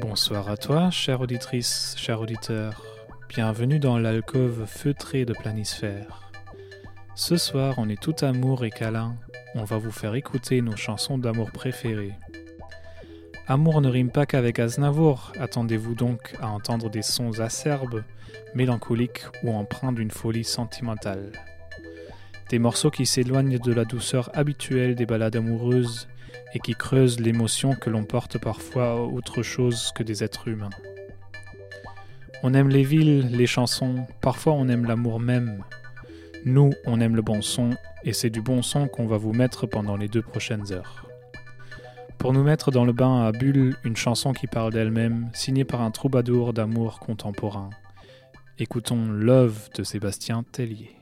Bonsoir à toi, chère auditrice, cher auditeur. Bienvenue dans l'alcôve feutrée de Planisphère. Ce soir, on est tout amour et câlin. On va vous faire écouter nos chansons d'amour préférées. Amour ne rime pas qu'avec Aznavour. Attendez-vous donc à entendre des sons acerbes, mélancoliques ou empreints d'une folie sentimentale. Des morceaux qui s'éloignent de la douceur habituelle des ballades amoureuses et qui creusent l'émotion que l'on porte parfois autre chose que des êtres humains. On aime les villes, les chansons, parfois on aime l'amour même. Nous, on aime le bon son, et c'est du bon son qu'on va vous mettre pendant les deux prochaines heures. Pour nous mettre dans le bain à Bulle, une chanson qui parle d'elle-même, signée par un troubadour d'amour contemporain. Écoutons Love de Sébastien Tellier.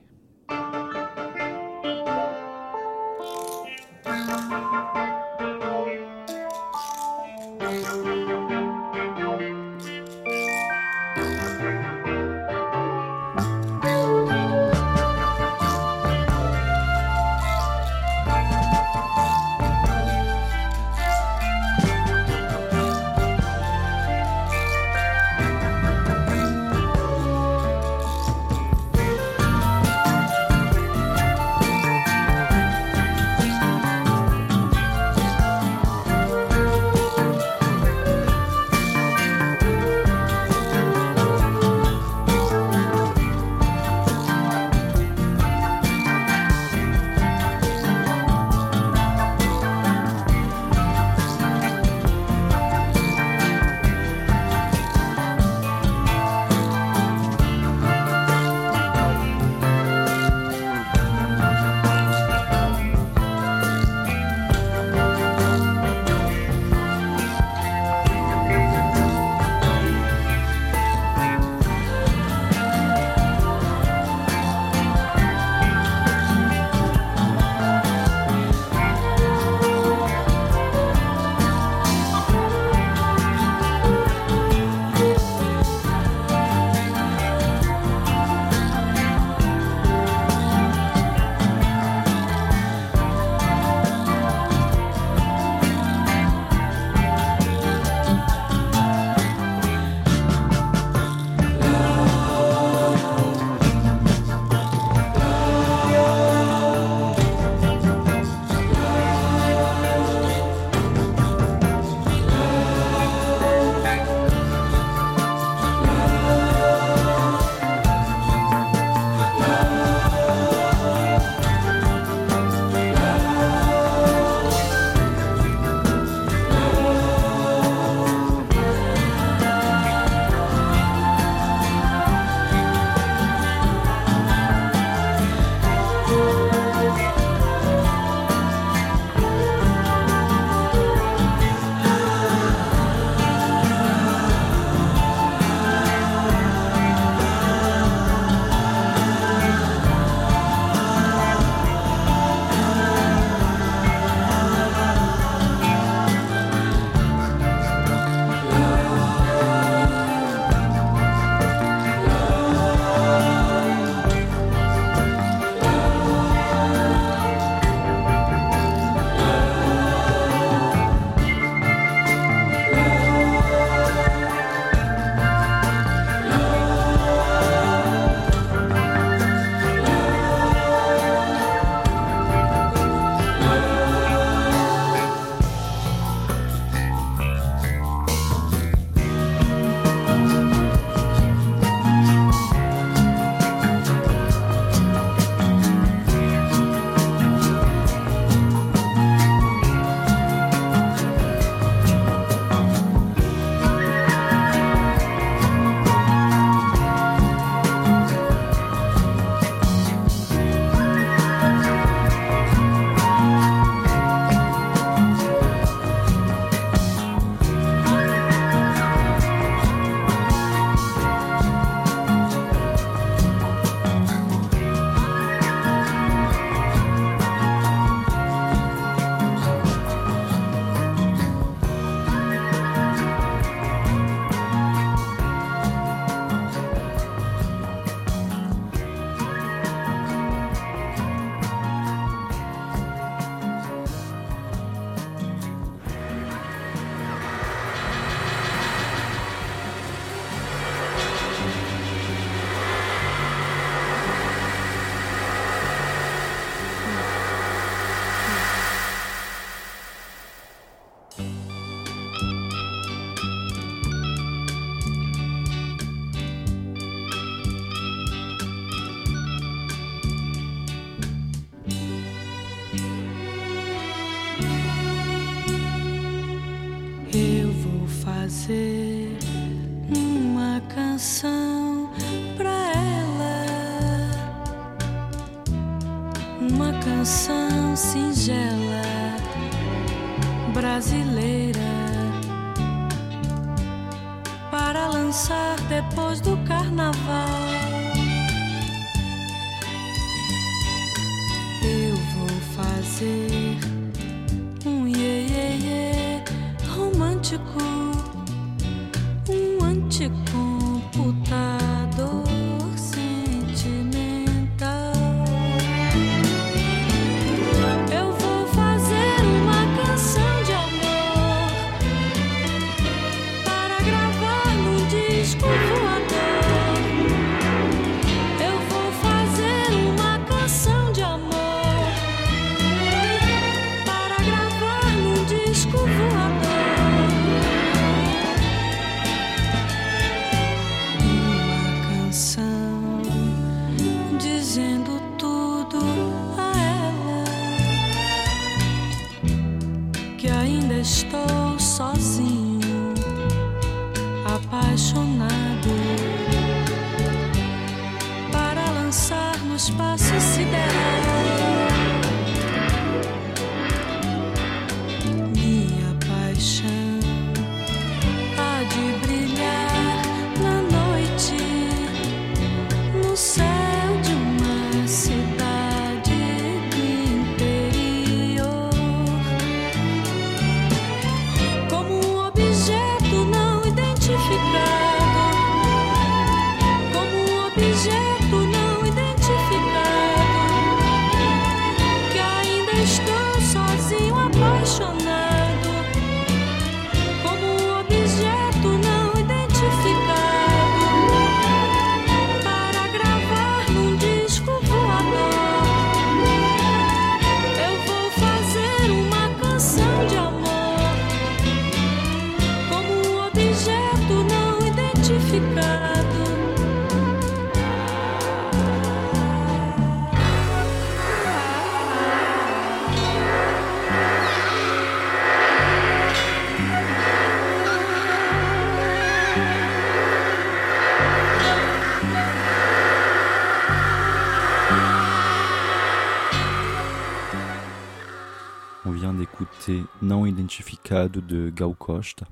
Certificado de Gaucoste,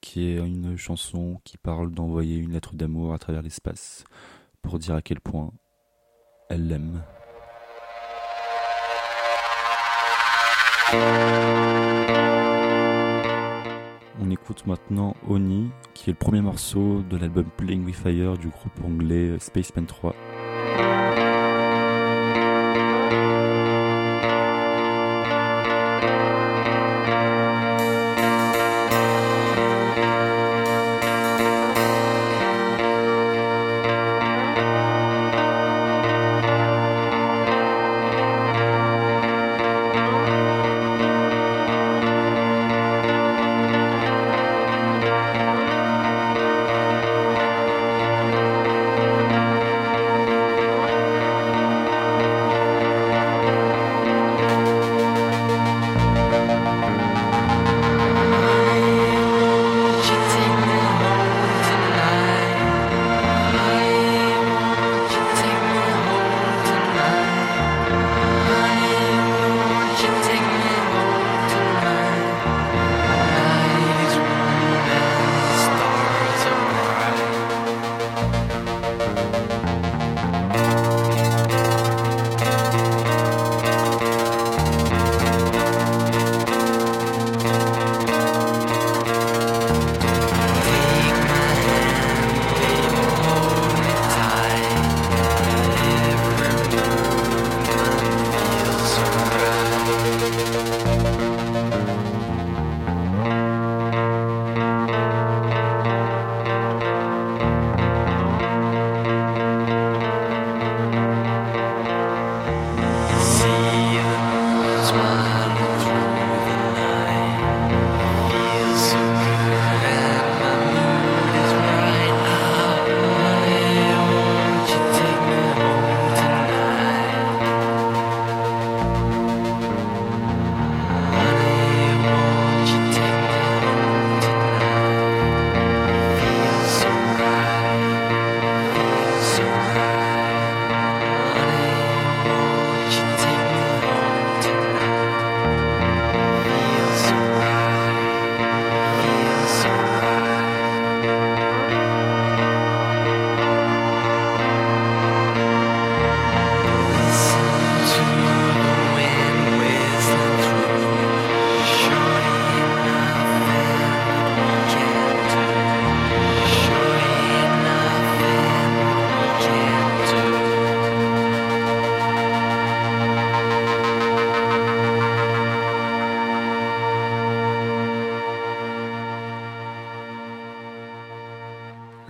qui est une chanson qui parle d'envoyer une lettre d'amour à travers l'espace pour dire à quel point elle l'aime. On écoute maintenant Oni, qui est le premier morceau de l'album Playing with Fire du groupe anglais Space Spaceman 3.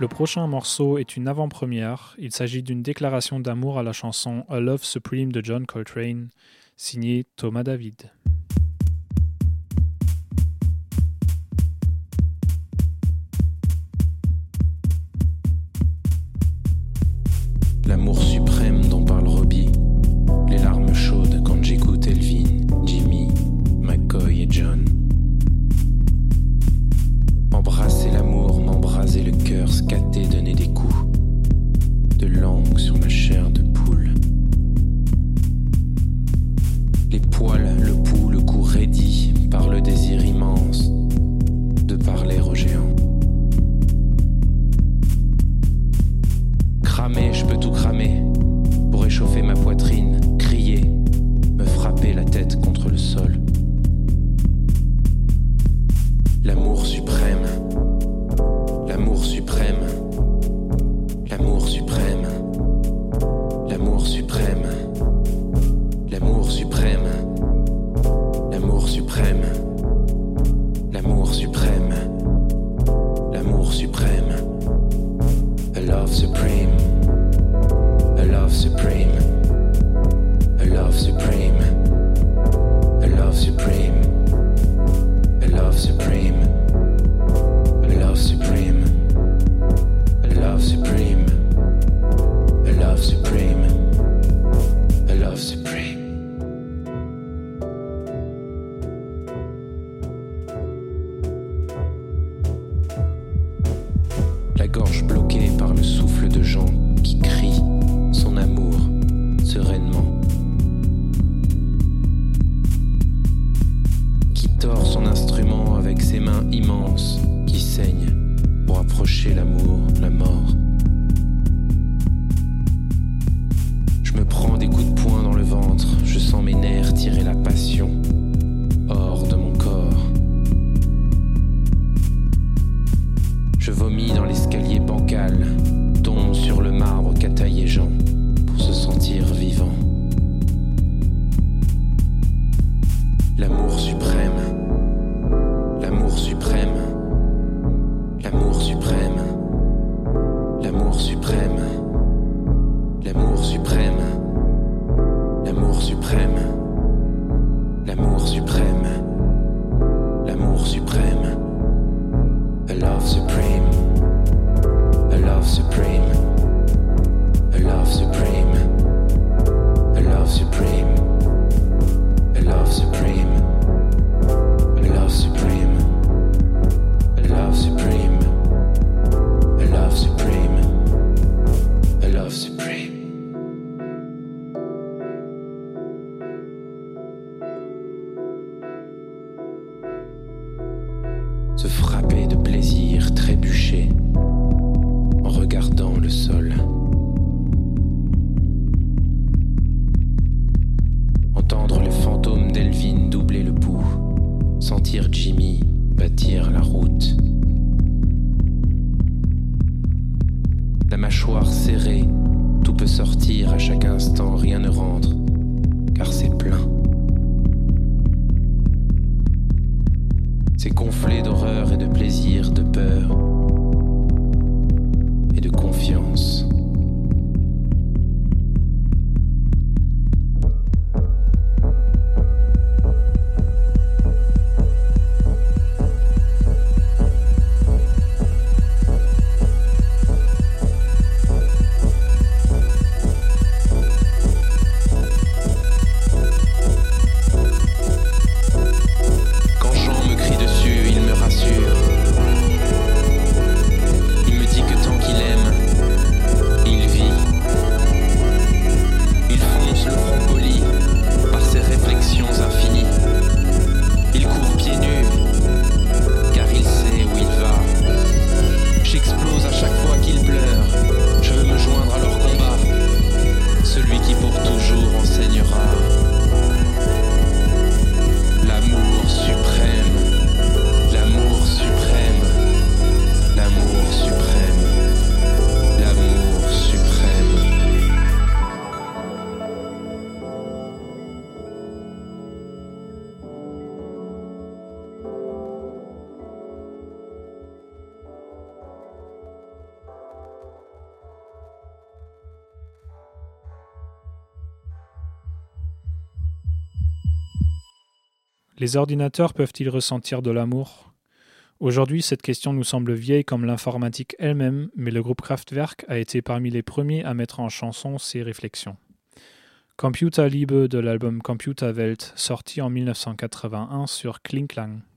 Le prochain morceau est une avant-première. Il s'agit d'une déclaration d'amour à la chanson A Love Supreme de John Coltrane, signée Thomas David. Jimmy, bâtir la route. La mâchoire serrée, tout peut sortir à chaque instant, rien ne rentre, car c'est plein. C'est gonflé d'horreur et de plaisir, de peur et de confiance. Les ordinateurs peuvent-ils ressentir de l'amour? Aujourd'hui, cette question nous semble vieille comme l'informatique elle-même, mais le groupe Kraftwerk a été parmi les premiers à mettre en chanson ces réflexions. Computerliebe de l'album Computerwelt, sorti en 1981 sur Klinklang. Computerliebe,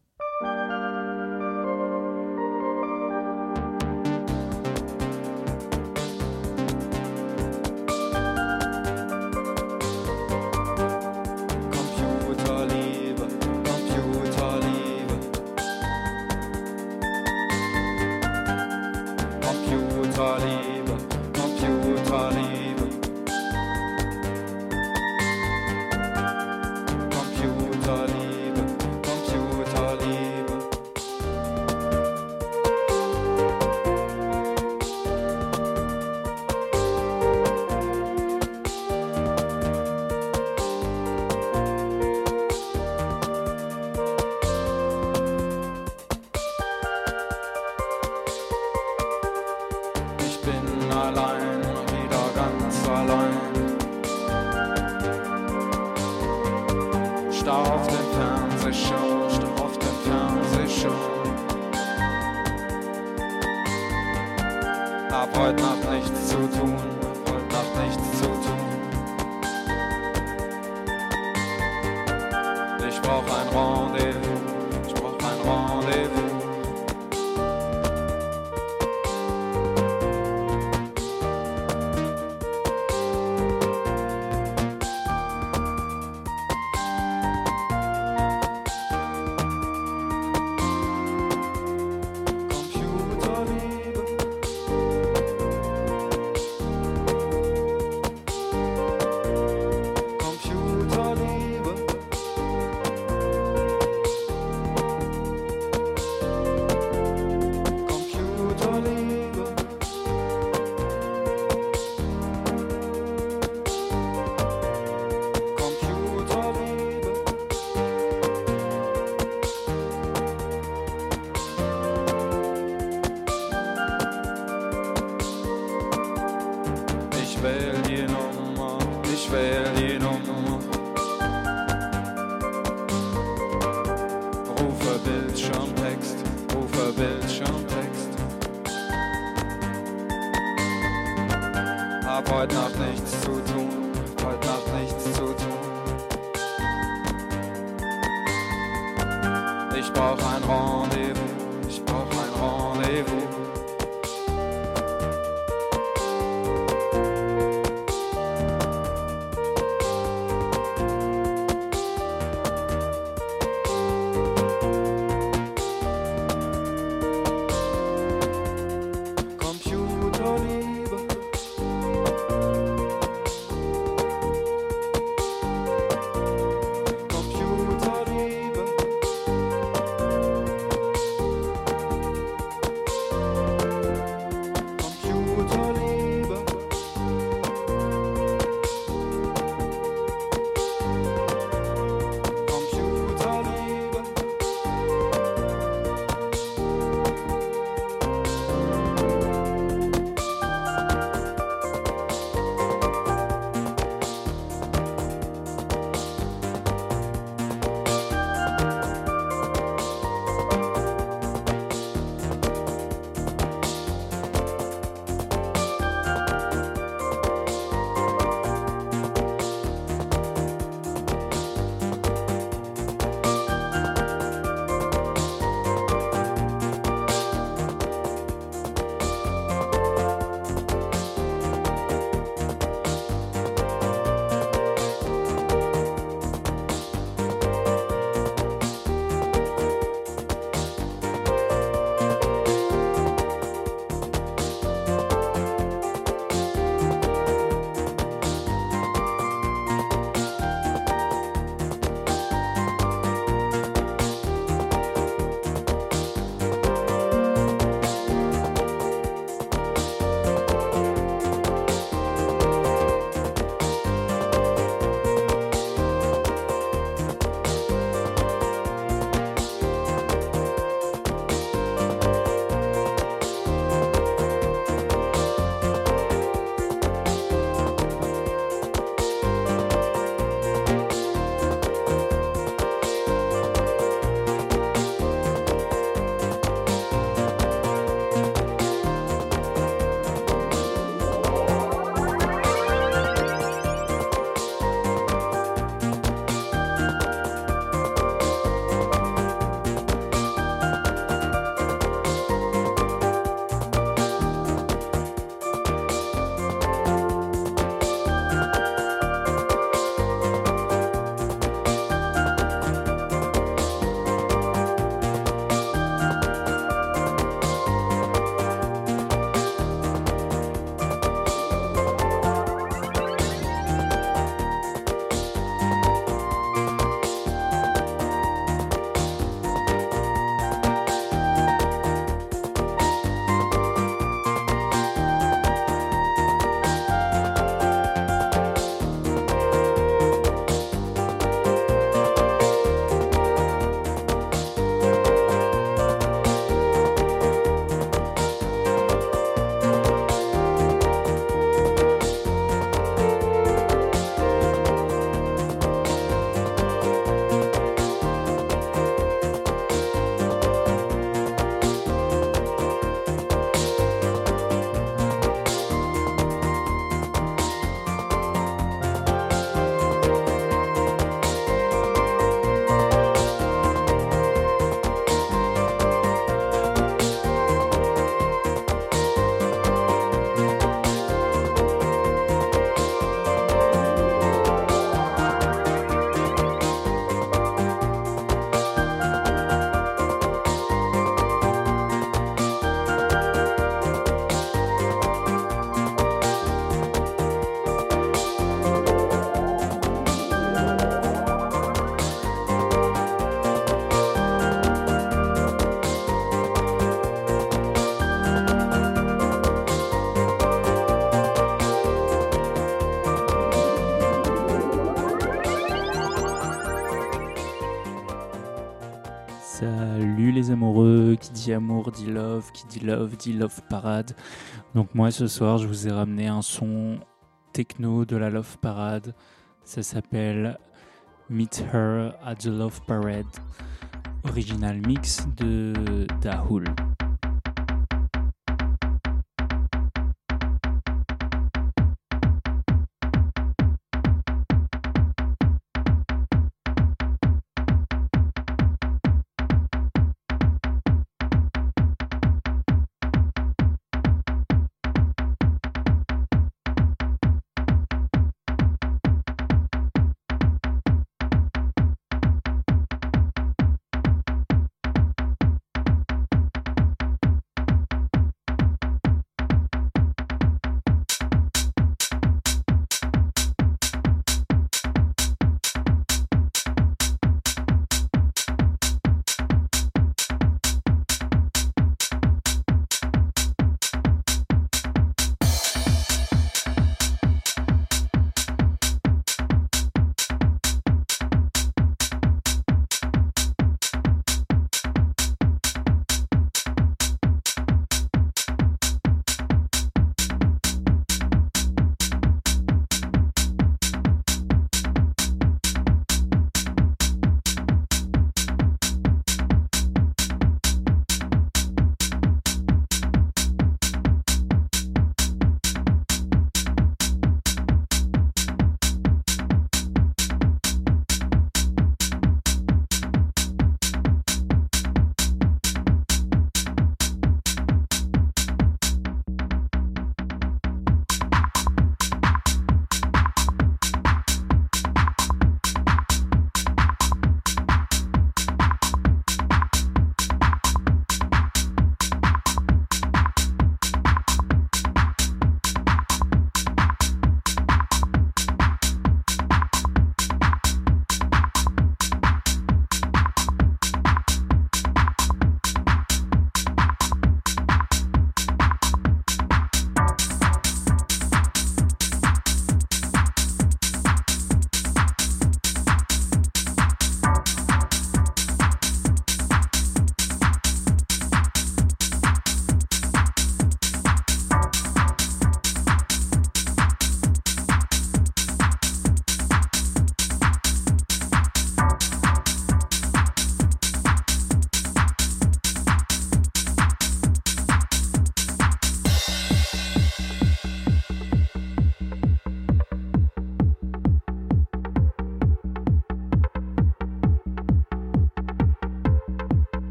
amour dit love, qui dit love dit love parade. Donc moi ce soir je vous ai ramené un son techno de la love parade. Ça s'appelle Meet Her at the Love Parade, original mix de Dahul.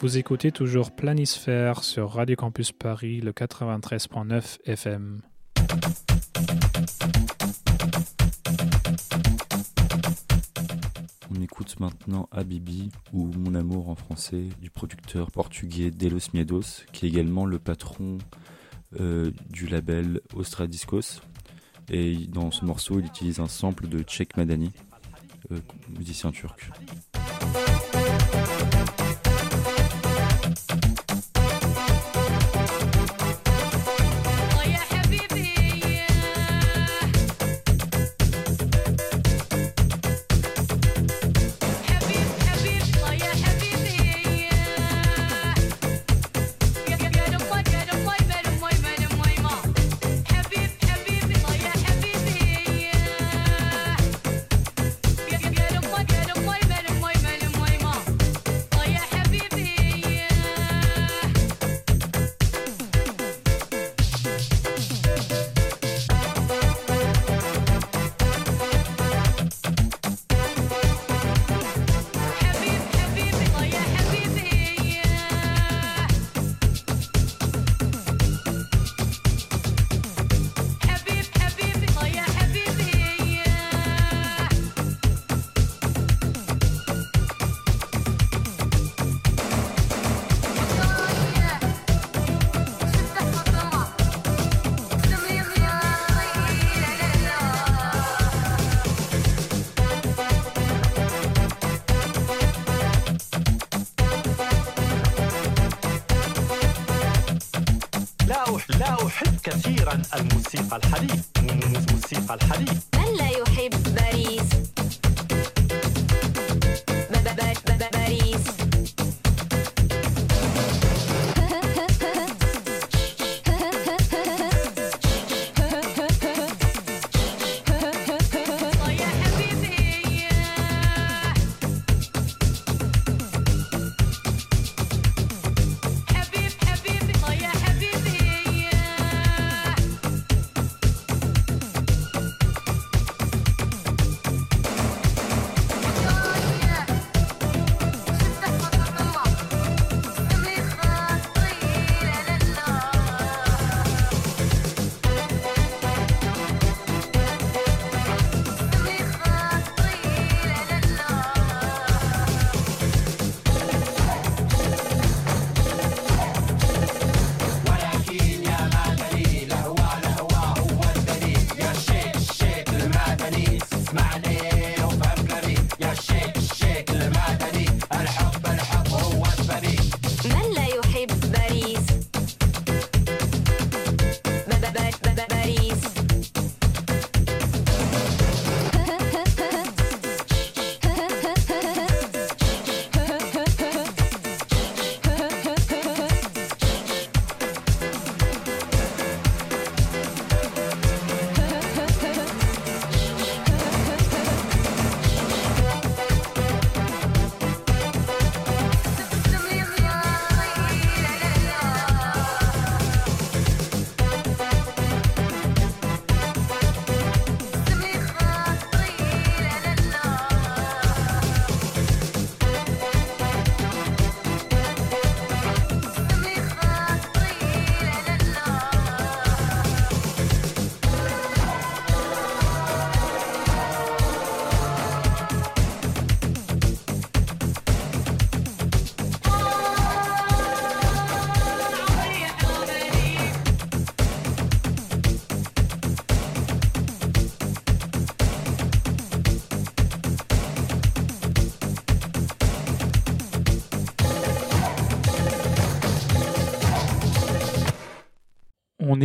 Vous écoutez toujours Planisphère sur Radio Campus Paris, le 93.9 FM. On écoute maintenant Habibi ou Mon amour en français du producteur portugais Delos Miedos, qui est également le patron du label Ostra Discos. Et dans ce morceau, il utilise un sample de Çek Madani, euh, musicien turc.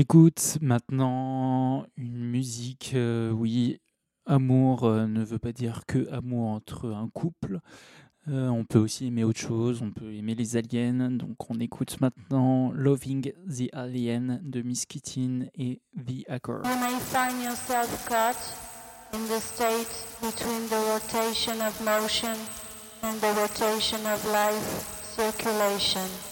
On écoute maintenant une musique, euh, oui, amour euh, ne veut pas dire que amour entre un couple. Euh, on peut aussi aimer autre chose, on peut aimer les aliens. Donc on écoute maintenant Loving the Alien de Miss Kittin et The Hacker. You may find yourself caught in the state between the rotation of motion and the rotation of life circulation.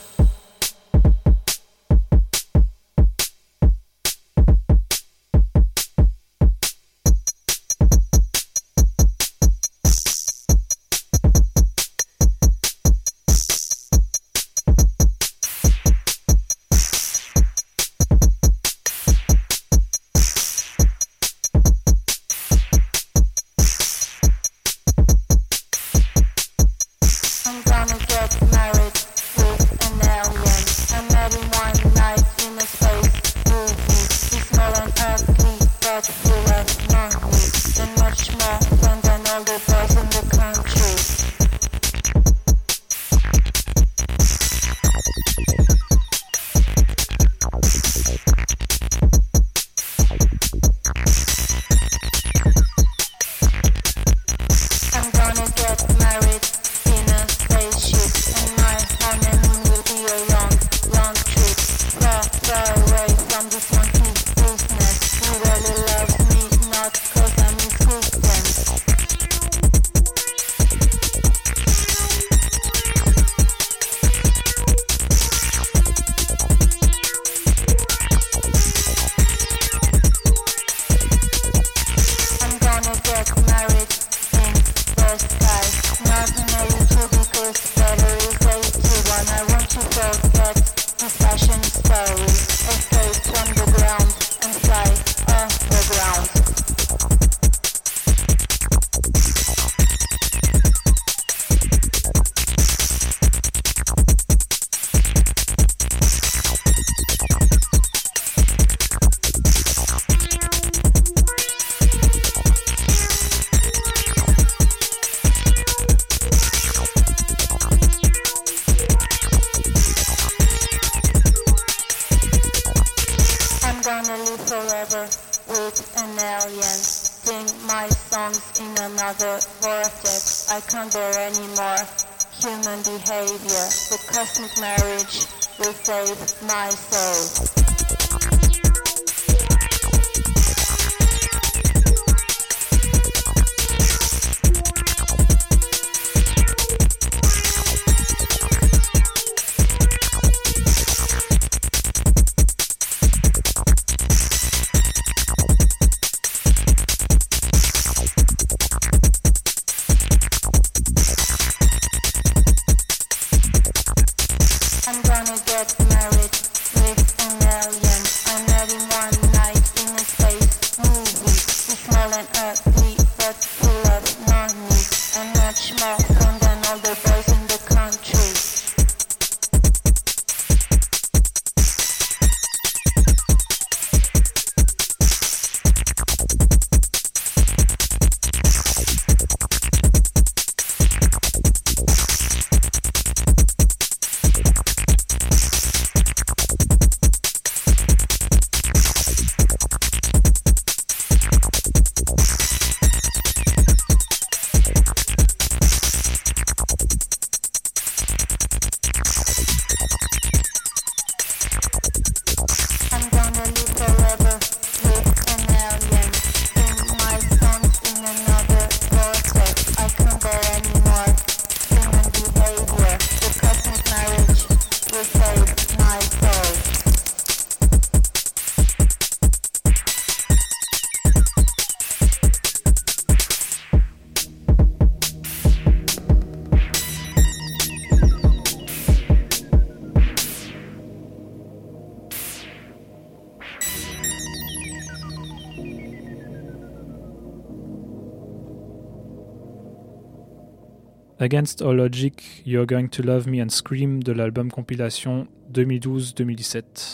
Against All Logic, You're Going to Love Me and Scream de l'album compilation 2012-2017.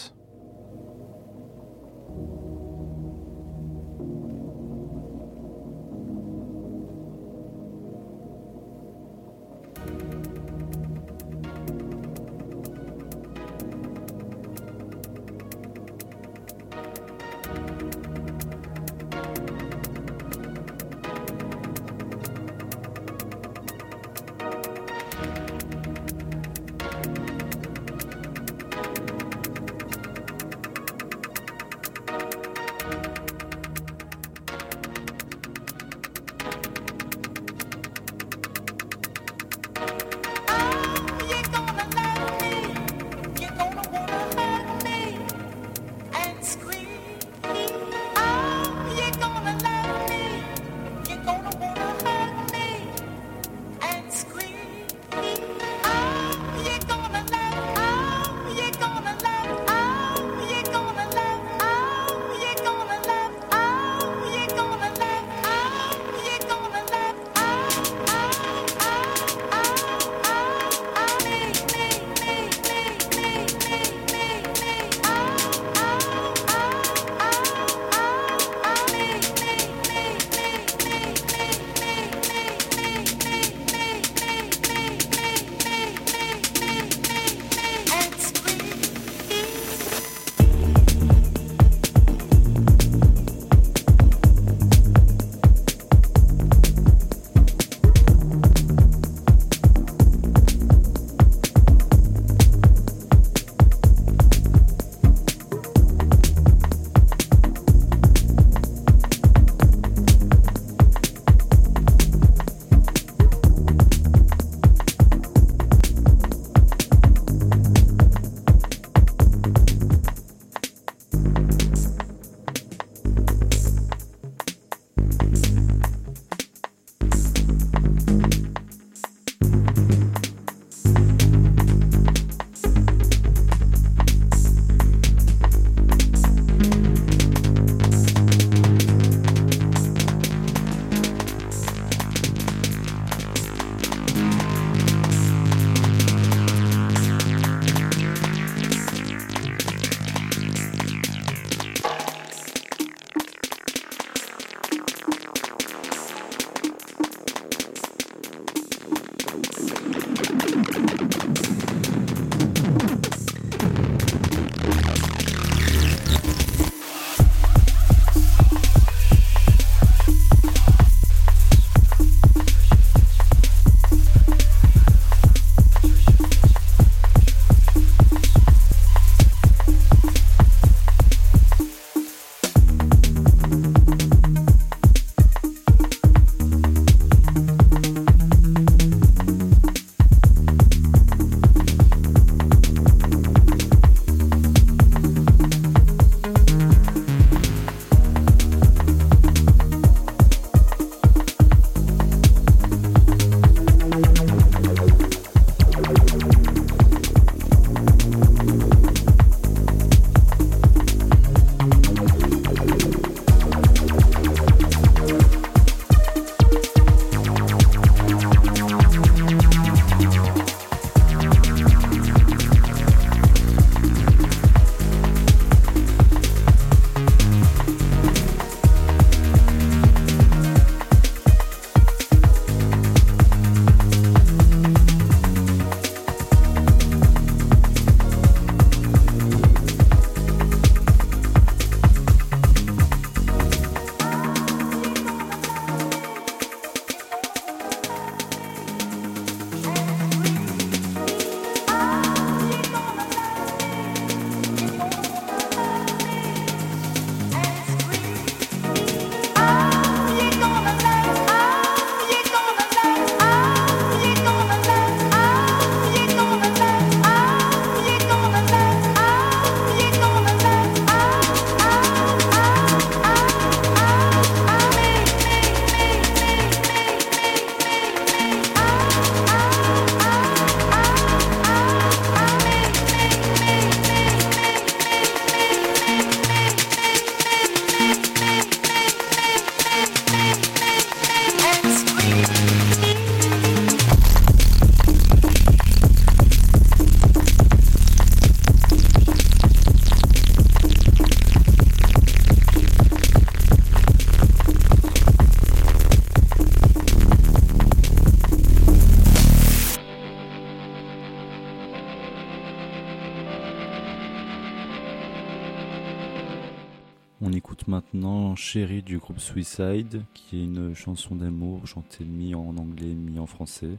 groupe Suicide, qui est une chanson d'amour chantée mi en anglais, mi en français,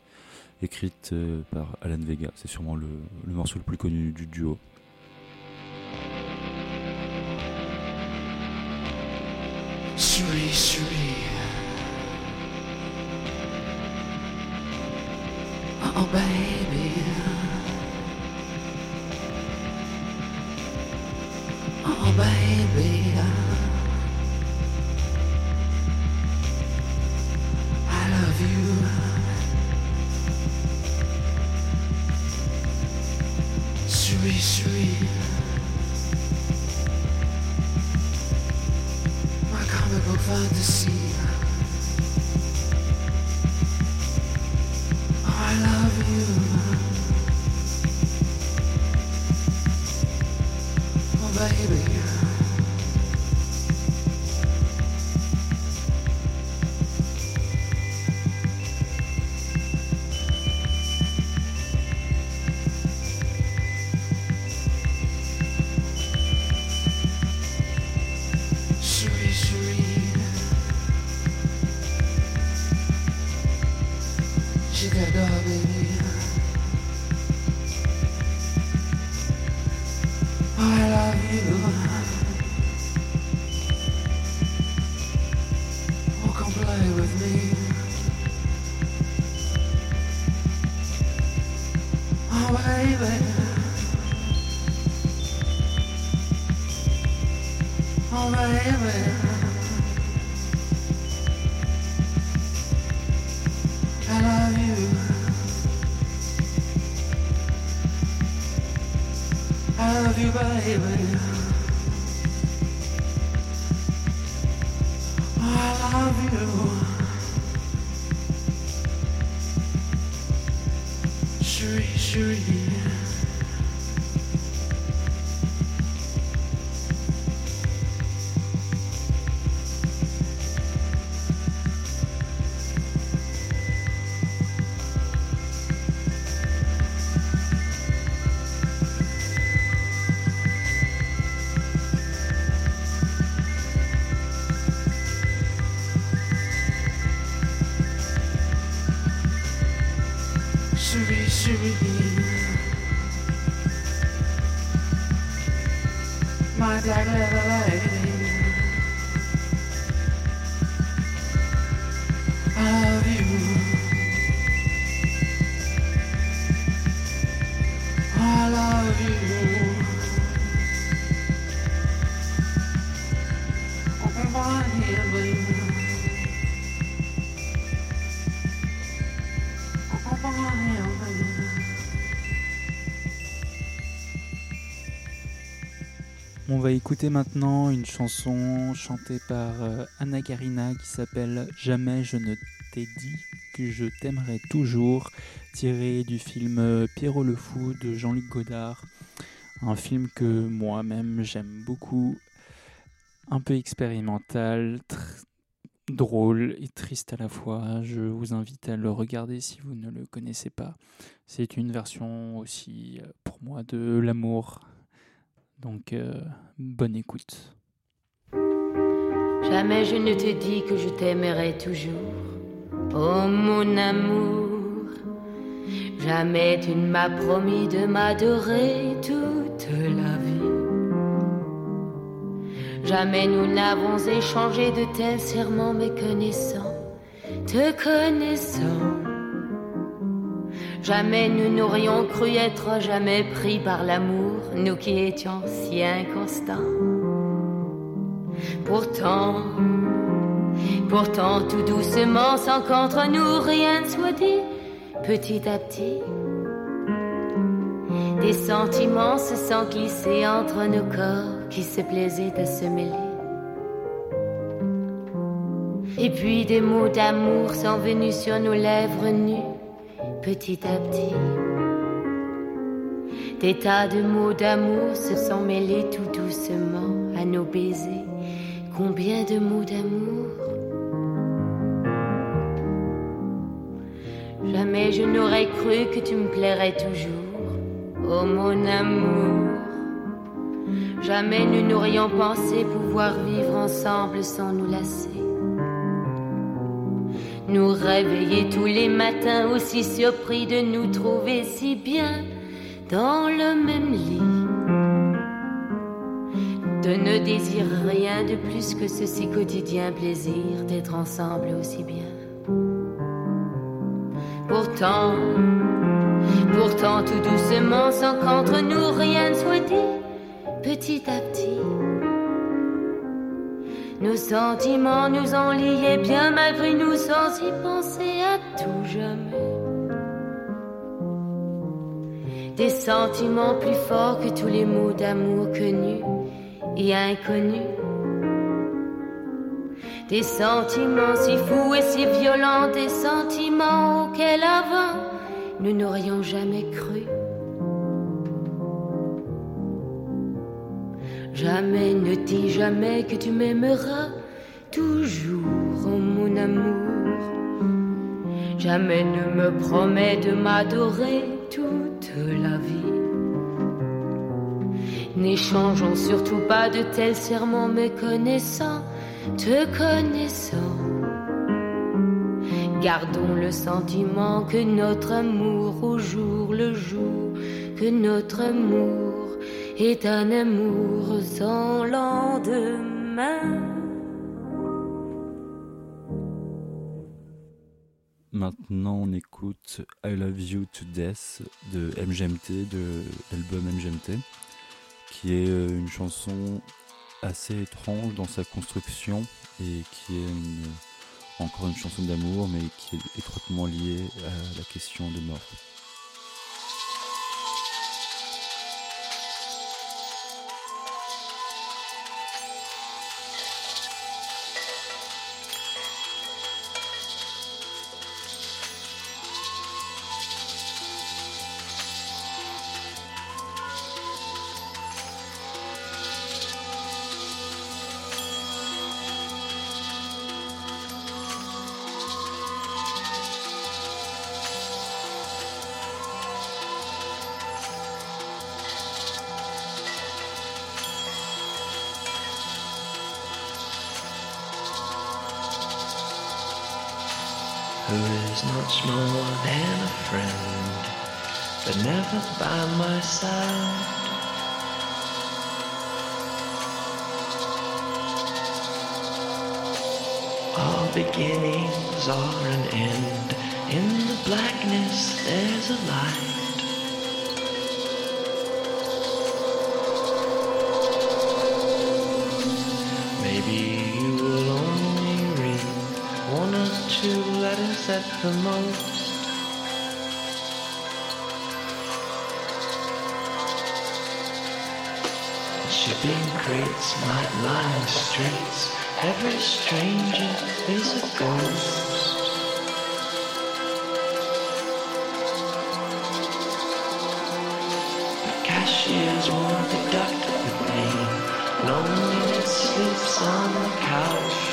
écrite euh, par Alan Vega. C'est sûrement le, morceau le plus connu du duo. Oh. Oh, baby. my comical fantasy. Va écouter maintenant une chanson chantée par euh, Anna Karina qui s'appelle Jamais je ne t'ai dit que je t'aimerai toujours, tirée du film euh, Pierrot le Fou de Jean-Luc Godard. Un film que moi-même j'aime beaucoup, un peu expérimental, drôle et triste à la fois. Je vous invite à le regarder si vous ne le connaissez pas. C'est une version aussi euh, pour moi de l'amour. Donc euh, bonne écoute. Jamais je ne te dis que je t'aimerai toujours. Oh mon amour, jamais tu ne m'as promis de m'adorer toute la vie. Jamais nous n'avons échangé de tels serments méconnaissants, te connaissant. Jamais nous n'aurions cru être jamais pris par l'amour, nous qui étions si inconstants. Pourtant, pourtant tout doucement, sans qu'entre nous rien ne soit dit, petit à petit, des sentiments se sont glissés entre nos corps qui se plaisaient à se mêler. Et puis des mots d'amour sont venus sur nos lèvres nues, petit à petit. Des tas de mots d'amour se sont mêlés tout doucement à nos baisers. Combien de mots d'amour? Jamais je n'aurais cru que tu me plairais toujours. Oh mon amour, Jamais nous n'aurions pensé pouvoir vivre ensemble sans nous lasser. Nous réveiller tous les matins aussi surpris de nous trouver si bien dans le même lit. De ne désirer rien de plus que ce si quotidien plaisir d'être ensemble aussi bien. Pourtant, pourtant tout doucement sans qu'entre nous rien ne soit dit, petit à petit. Nos sentiments nous ont liés bien malgré nous sans y penser à tout jamais. Des sentiments plus forts que tous les mots d'amour connus et inconnus. Des sentiments si fous et si violents, des sentiments auxquels avant nous n'aurions jamais cru. Jamais ne dis jamais que tu m'aimeras toujours, mon amour. Jamais ne me promets de m'adorer toute la vie. N'échangeons surtout pas de tels serments méconnaissants, te connaissant. Gardons le sentiment que notre amour au jour le jour, que notre amour est un amour sans lendemain. Maintenant, on écoute I Love You to Death de MGMT, de l'album MGMT, qui est euh, une chanson assez étrange dans sa construction et qui est encore une chanson d'amour, mais qui est étroitement liée à la question de mort. Much more than a friend, but never by my side. All beginnings are an end. In the blackness, there's a light. The most. Shipping crates might line the streets. Every stranger is a ghost. The cashiers won't deduct the pain. Loneliness sleeps on the couch.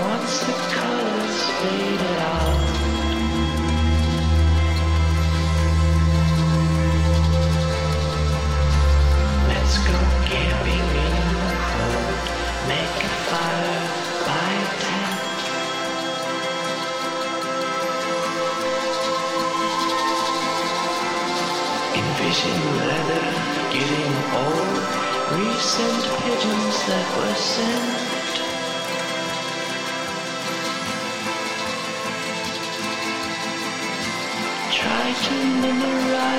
Once the colors faded out. Let's go camping in the cold. Make a fire by tap. Envision leather getting old. Recent pigeons that were sent.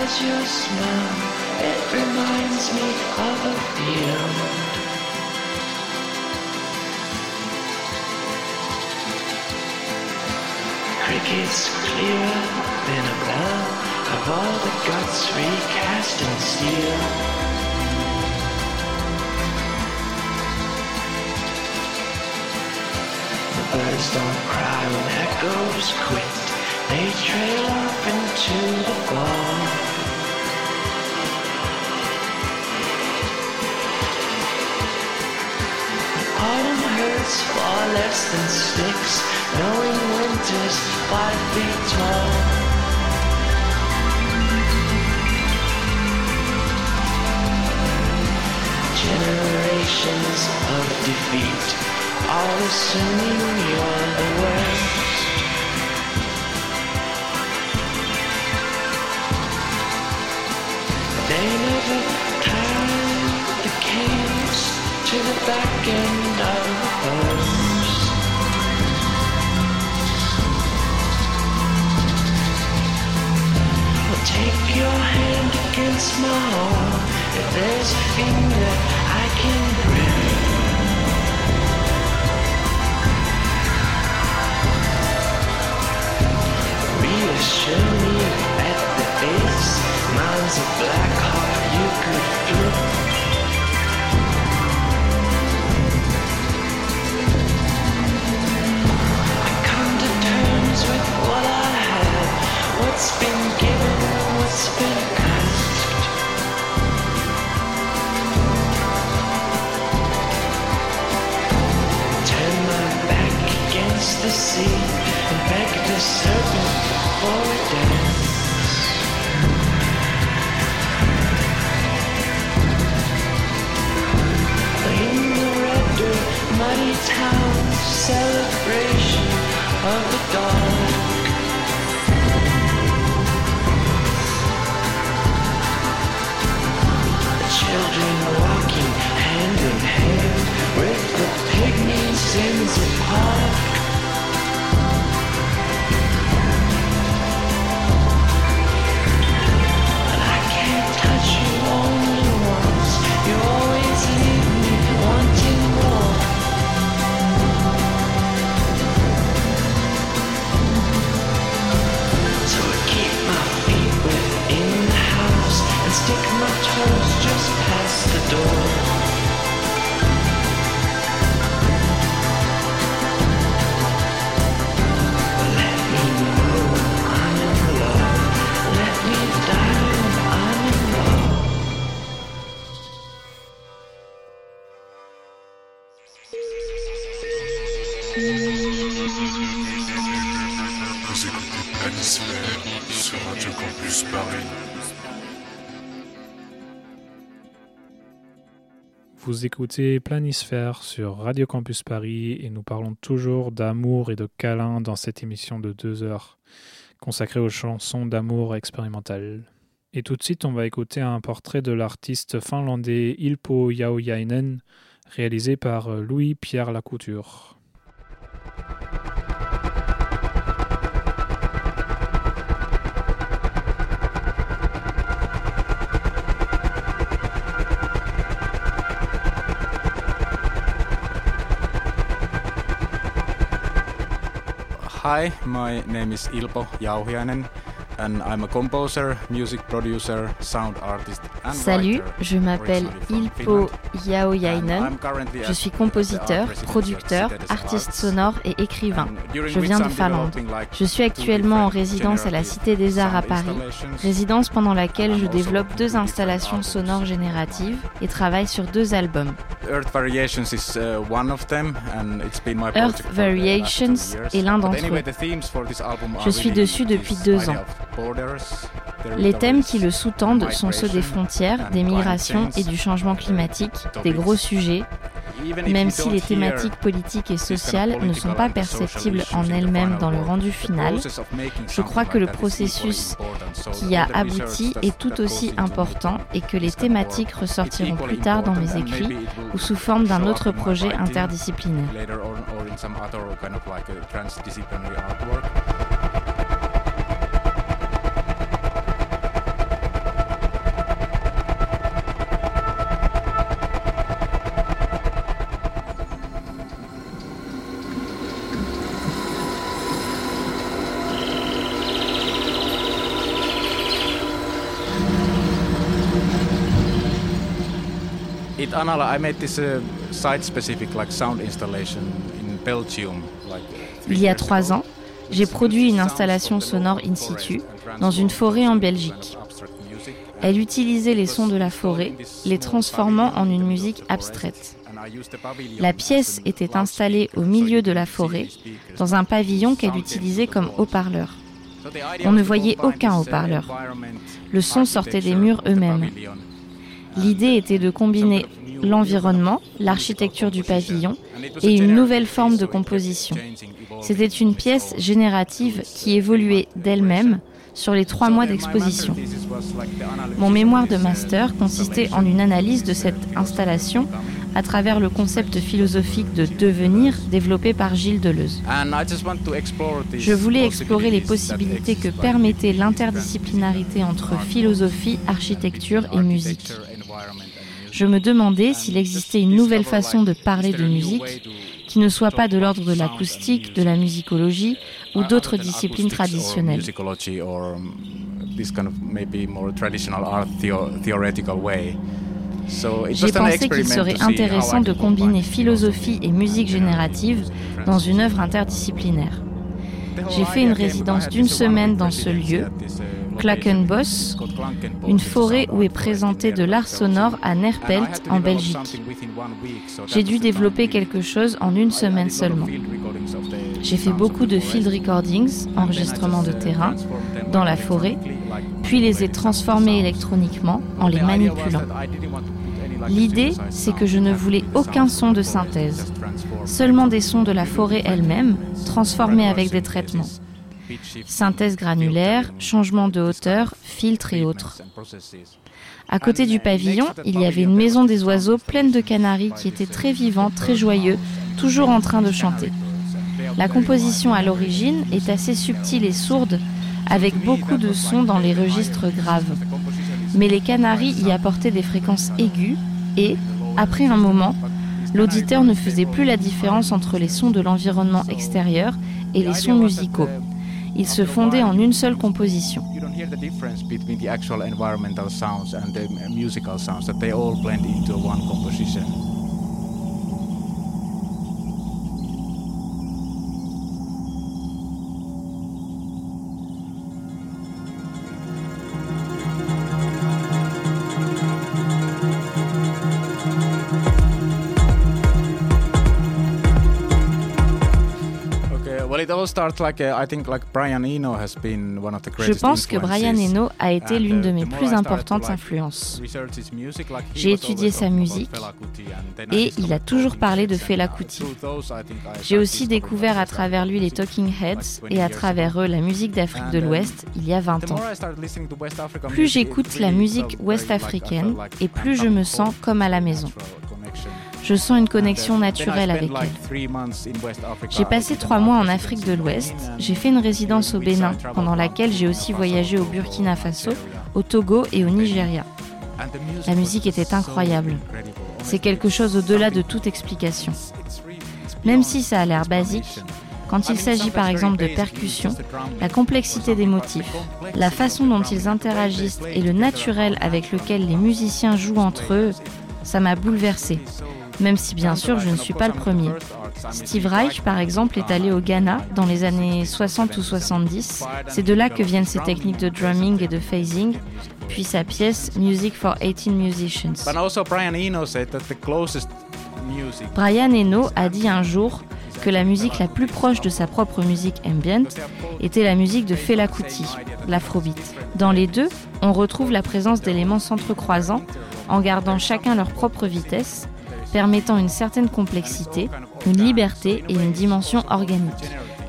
Memorize your smell. It reminds me of a field. Crickets clearer than a bell of all the guts recast in steel. The birds don't cry when echoes quit. They trail off into the fall. Far less than sticks. knowing winter's five feet tall. Generations of defeat, all assuming you're the worst. They never to the back end of the horse. Well, take your hand against my arm. If there's a finger I can grab. Reassure me at the base. Mine's a black heart you could flip. Celebration of the dark. Pygmies in the Vous écoutez Planisphère sur Radio Campus Paris et nous parlons toujours d'amour et de câlin dans cette émission de deux heures consacrée aux chansons d'amour expérimentales. Et tout de suite, on va écouter un portrait de l'artiste finlandais Ilpo Jaujainen réalisé par Louis-Pierre Lacouture. Hi, my name is Ilpo Jauhiainen and I'm a composer, music producer, sound artist and Salut, je m'appelle Ilpo. Yaoyainen. Je suis compositeur, producteur, artiste sonore et écrivain. Je viens de Finlande. Je suis actuellement en résidence à la Cité des Arts à Paris, résidence pendant laquelle je développe deux installations sonores génératives et travaille sur deux albums. Earth Variations is one of them and it's been my Earth project for the Variations last two years. est l'un d'entre eux. Je suis dessus depuis deux ans. Les thèmes qui le sous-tendent sont ceux des frontières, des migrations et du changement climatique, des gros sujets, même si les thématiques politiques et sociales ne sont pas perceptibles en elles-mêmes dans le rendu final, je crois que le processus qui a abouti est tout aussi important et que les thématiques ressortiront plus tard dans mes écrits ou sous forme d'un autre projet interdisciplinaire. later on or in some other kind of like a transdisciplinary artwork. It Anala, I made this uh, site-specific like sound installation in Belgium. Like, three Il y a trois ans, j'ai produit une installation sonore in situ dans une forêt en Belgique. Elle utilisait les sons de la forêt, les transformant en une musique abstraite. La pièce était installée au milieu de la forêt, dans un pavillon qu'elle utilisait comme haut-parleur. On ne voyait aucun haut-parleur. Le son sortait des murs eux-mêmes. L'idée était de combiner l'environnement, l'architecture du pavillon et une nouvelle forme de composition. C'était une pièce générative qui évoluait d'elle-même sur les trois mois d'exposition. Mon mémoire de master consistait en une analyse de cette installation à travers le concept philosophique de devenir développé par Gilles Deleuze. Je voulais explorer les possibilités que permettait l'interdisciplinarité entre philosophie, architecture et musique. Je me demandais s'il existait une nouvelle façon de parler de musique qui ne soit pas de l'ordre de l'acoustique, de la musicologie ou d'autres disciplines traditionnelles. J'ai pensé qu'il serait intéressant de combiner philosophie et musique générative dans une œuvre interdisciplinaire. J'ai fait une résidence d'une semaine dans ce lieu, Klakenbos, une forêt où est présenté de l'art sonore à Nerpelt en Belgique. J'ai dû développer quelque chose en une semaine seulement. J'ai fait beaucoup de field recordings, enregistrements de terrain, dans la forêt, puis les ai transformés électroniquement en les manipulant. L'idée, c'est que je ne voulais aucun son de synthèse, seulement des sons de la forêt elle-même, transformés avec des traitements. Synthèse granulaire, changement de hauteur, filtre et autres. À côté du pavillon, il y avait une maison des oiseaux pleine de canaris qui étaient très vivants, très joyeux, toujours en train de chanter. La composition à l'origine est assez subtile et sourde, avec beaucoup de sons dans les registres graves. Mais les canaris y apportaient des fréquences aiguës et, après un moment, l'auditeur ne faisait plus la différence entre les sons de l'environnement extérieur et les sons musicaux. Ils se fondaient en une seule composition. Starts like uh, I think like Brian Eno has been one of the Je pense que Brian. Eno a été l'une de uh, mes the more plus importantes influences. J'ai étudié sa musique et il a toujours parlé de Fela Kuti. J'ai aussi découvert à travers lui les Talking Heads like 20 et à travers eux la musique d'Afrique de l'Ouest il y a 20 The ans. Plus j'écoute la musique felt ouest very like I felt africaine like et plus je me sens comme à la maison. Je sens une connexion uh, naturelle avec elle. J'ai passé trois mois en Afrique de l'Ouest. Benin, J'ai fait une résidence au Bénin, pendant laquelle j'ai aussi voyagé au Burkina Faso, au Togo et au Nigeria. La musique était incroyable. C'est quelque chose au-delà de toute explication. Même si ça a l'air basique, quand il s'agit par exemple de percussions, la complexité des motifs, la façon dont ils interagissent et le naturel avec lequel les musiciens jouent entre eux, ça m'a bouleversé. Même si bien sûr je ne suis pas le premier. Steve Reich par exemple est allé au Ghana dans les années 60 ou 70. C'est de là que viennent ses techniques de drumming et de phasing, puis sa pièce Music for 18 Musicians. But also Brian Eno said that the closest music Brian Eno a dit un jour que la musique la plus proche de sa propre musique ambient était la musique de Fela Kuti, l'afrobeat. Dans les deux, on retrouve la présence d'éléments s'entrecroisant en gardant chacun leur propre vitesse, permettant une certaine complexité, une liberté et une dimension organique.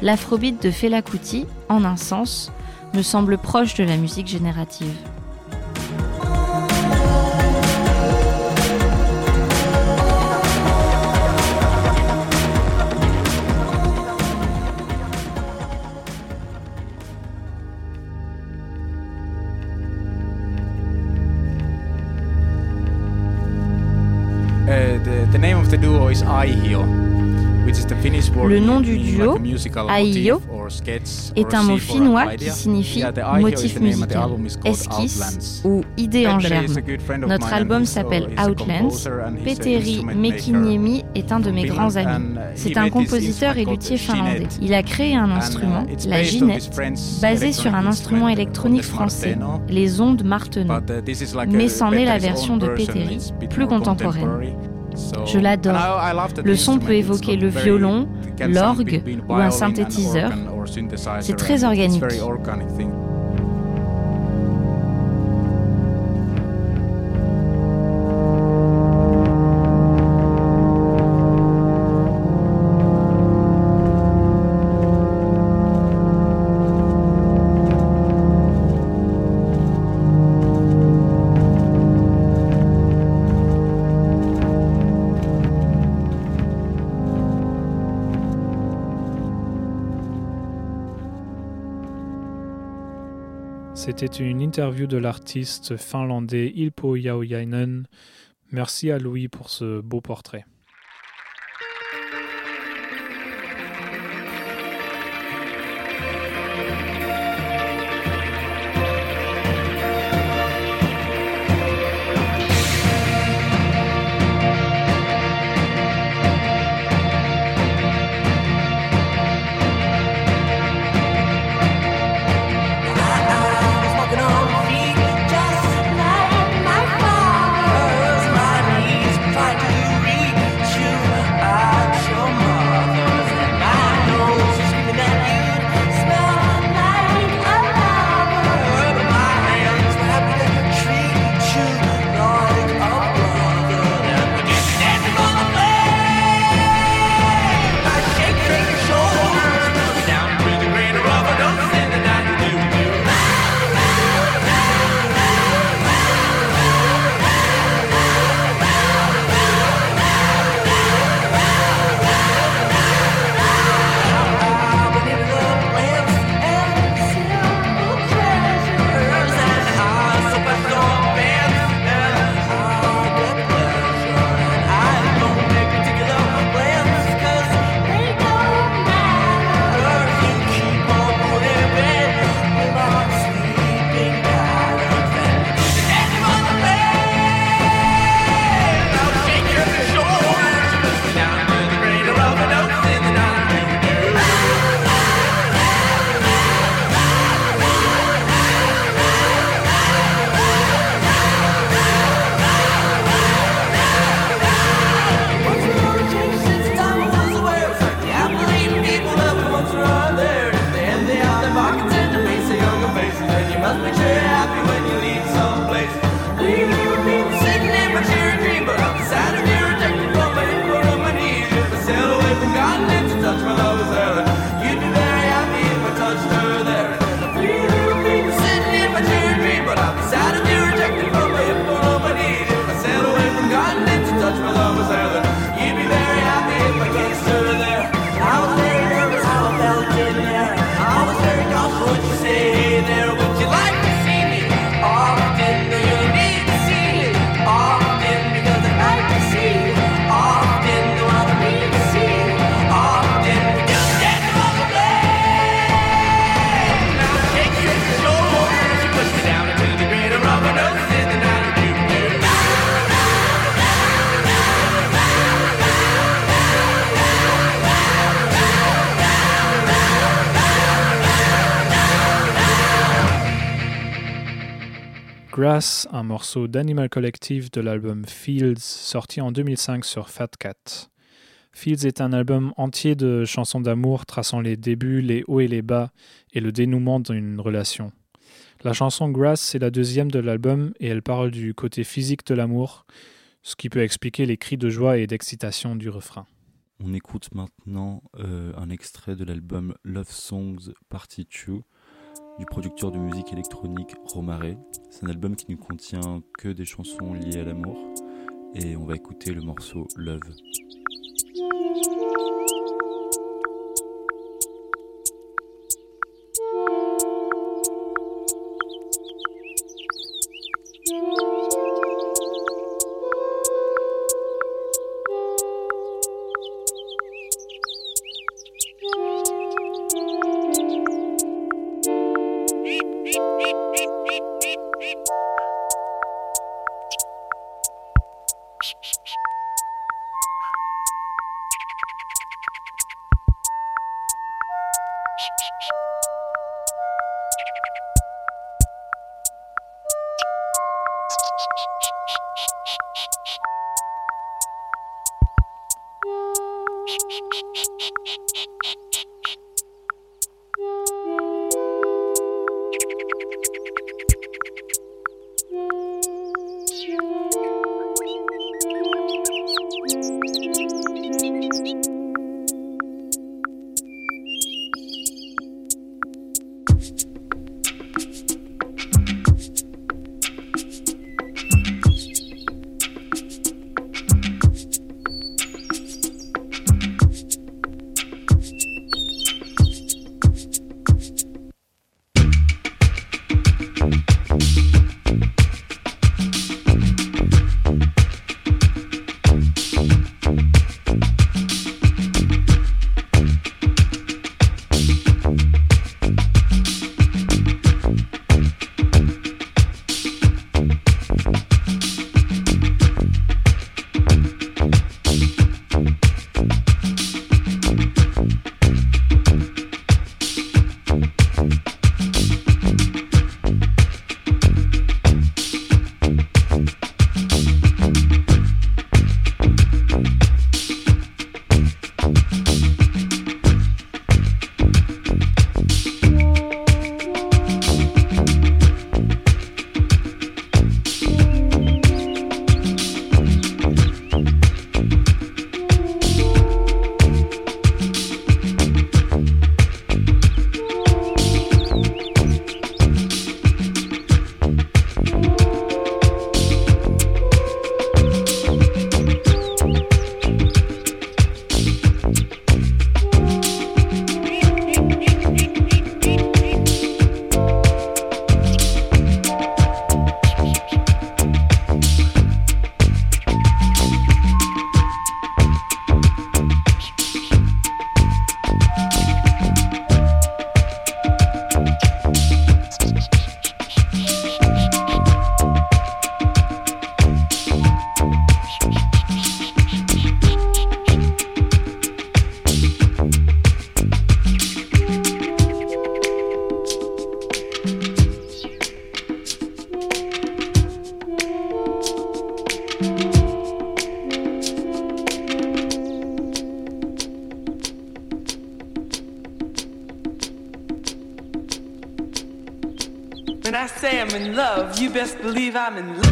L'afrobeat de Fela Kuti, en un sens, me semble proche de la musique générative. Le nom du duo, Aihio, est un mot finnois qui signifie motif musical, esquisse ou idée en germe. Notre album s'appelle Outlands. Petteri Mekiniemi est un de mes grands amis. C'est un compositeur et luthier finlandais. Il a créé un uh, instrument, la ginette, basé sur un instrument électronique français, les ondes Martenot. But, uh, Mais c'en est la version de Petteri, plus contemporaine. Je l'adore. Le son peut évoquer le violon, l'orgue ou un synthétiseur. C'est très organique. C'était une interview de l'artiste finlandais Ilpo Jaujainen. Merci à Louis pour ce beau portrait. Grass, un morceau d'Animal Collective de l'album Fields, sorti en 2005 sur Fat Cat. Fields est un album entier de chansons d'amour traçant les débuts, les hauts et les bas et le dénouement d'une relation. La chanson Grass c'est la deuxième de l'album et elle parle du côté physique de l'amour, ce qui peut expliquer les cris de joie et d'excitation du refrain. On écoute maintenant euh, un extrait de l'album Love Songs Party 2 du producteur de musique électronique Romare. C'est un album qui ne contient que des chansons liées à l'amour et on va écouter le morceau Love. Believe I'm in love.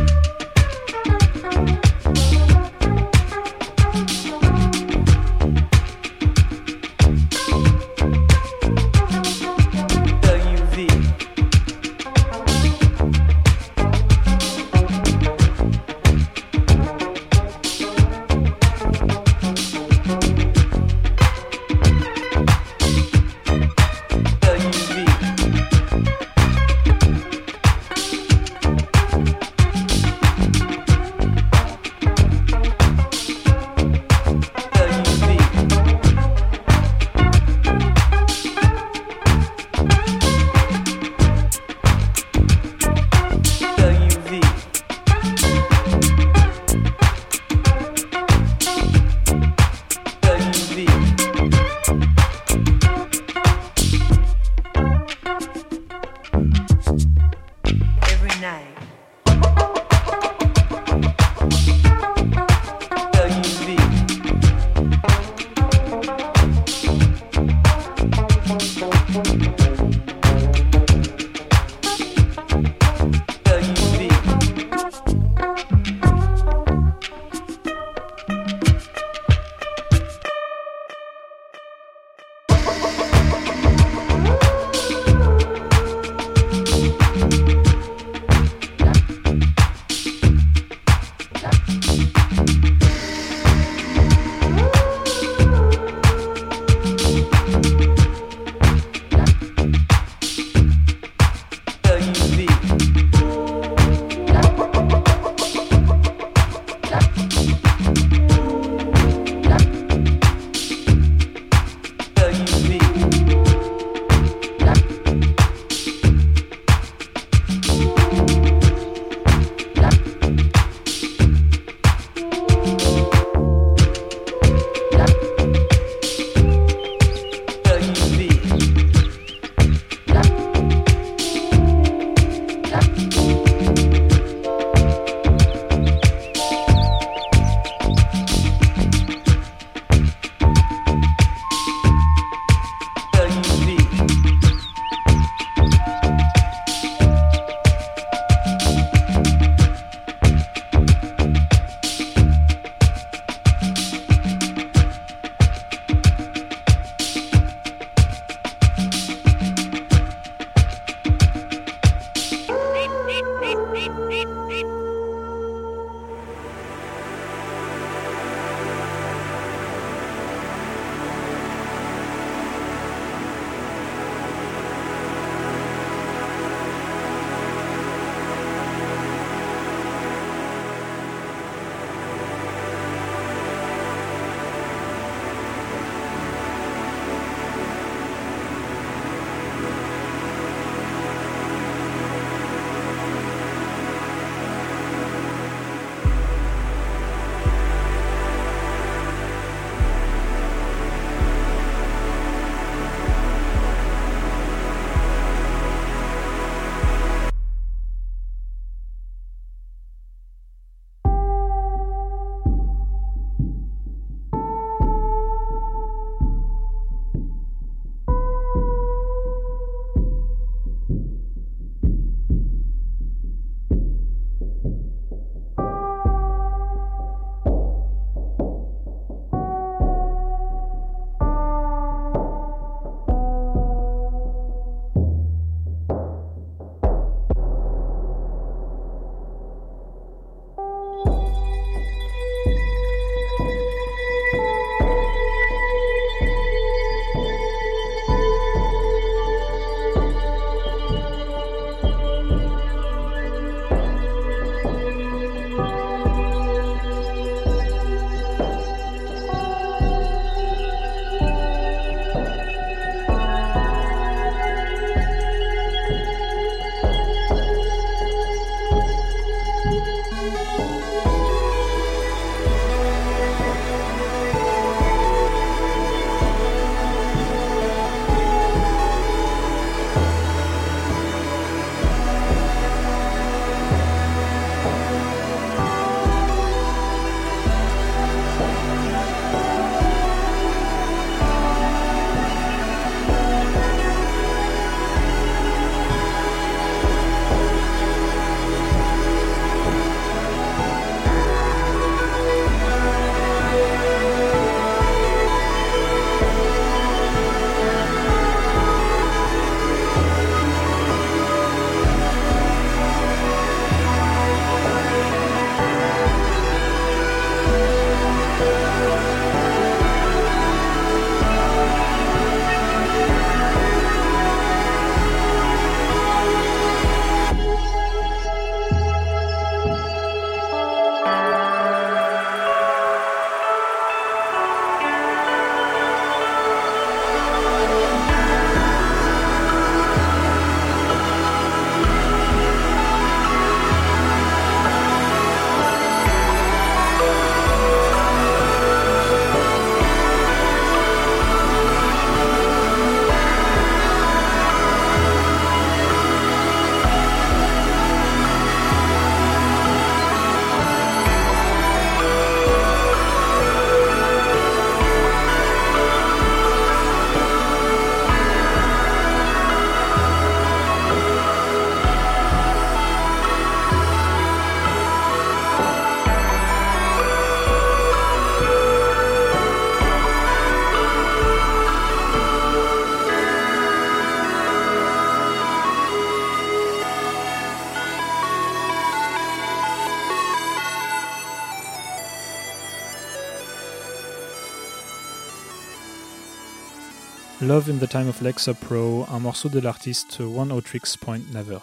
Love in the Time of Lexa Pro, un morceau de l'artiste One Otrix Point Never.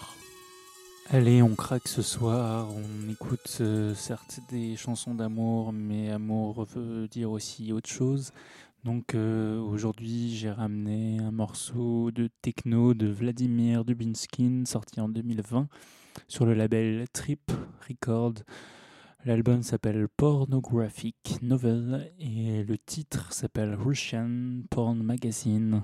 Allez, on craque ce soir, on écoute euh, certes des chansons d'amour, mais amour veut dire aussi autre chose. Donc euh, aujourd'hui, j'ai ramené un morceau de techno de Vladimir Dubinskin, sorti en 2020 sur le label Trip Record. L'album s'appelle Pornographic Novel et le titre s'appelle Russian Porn Magazine.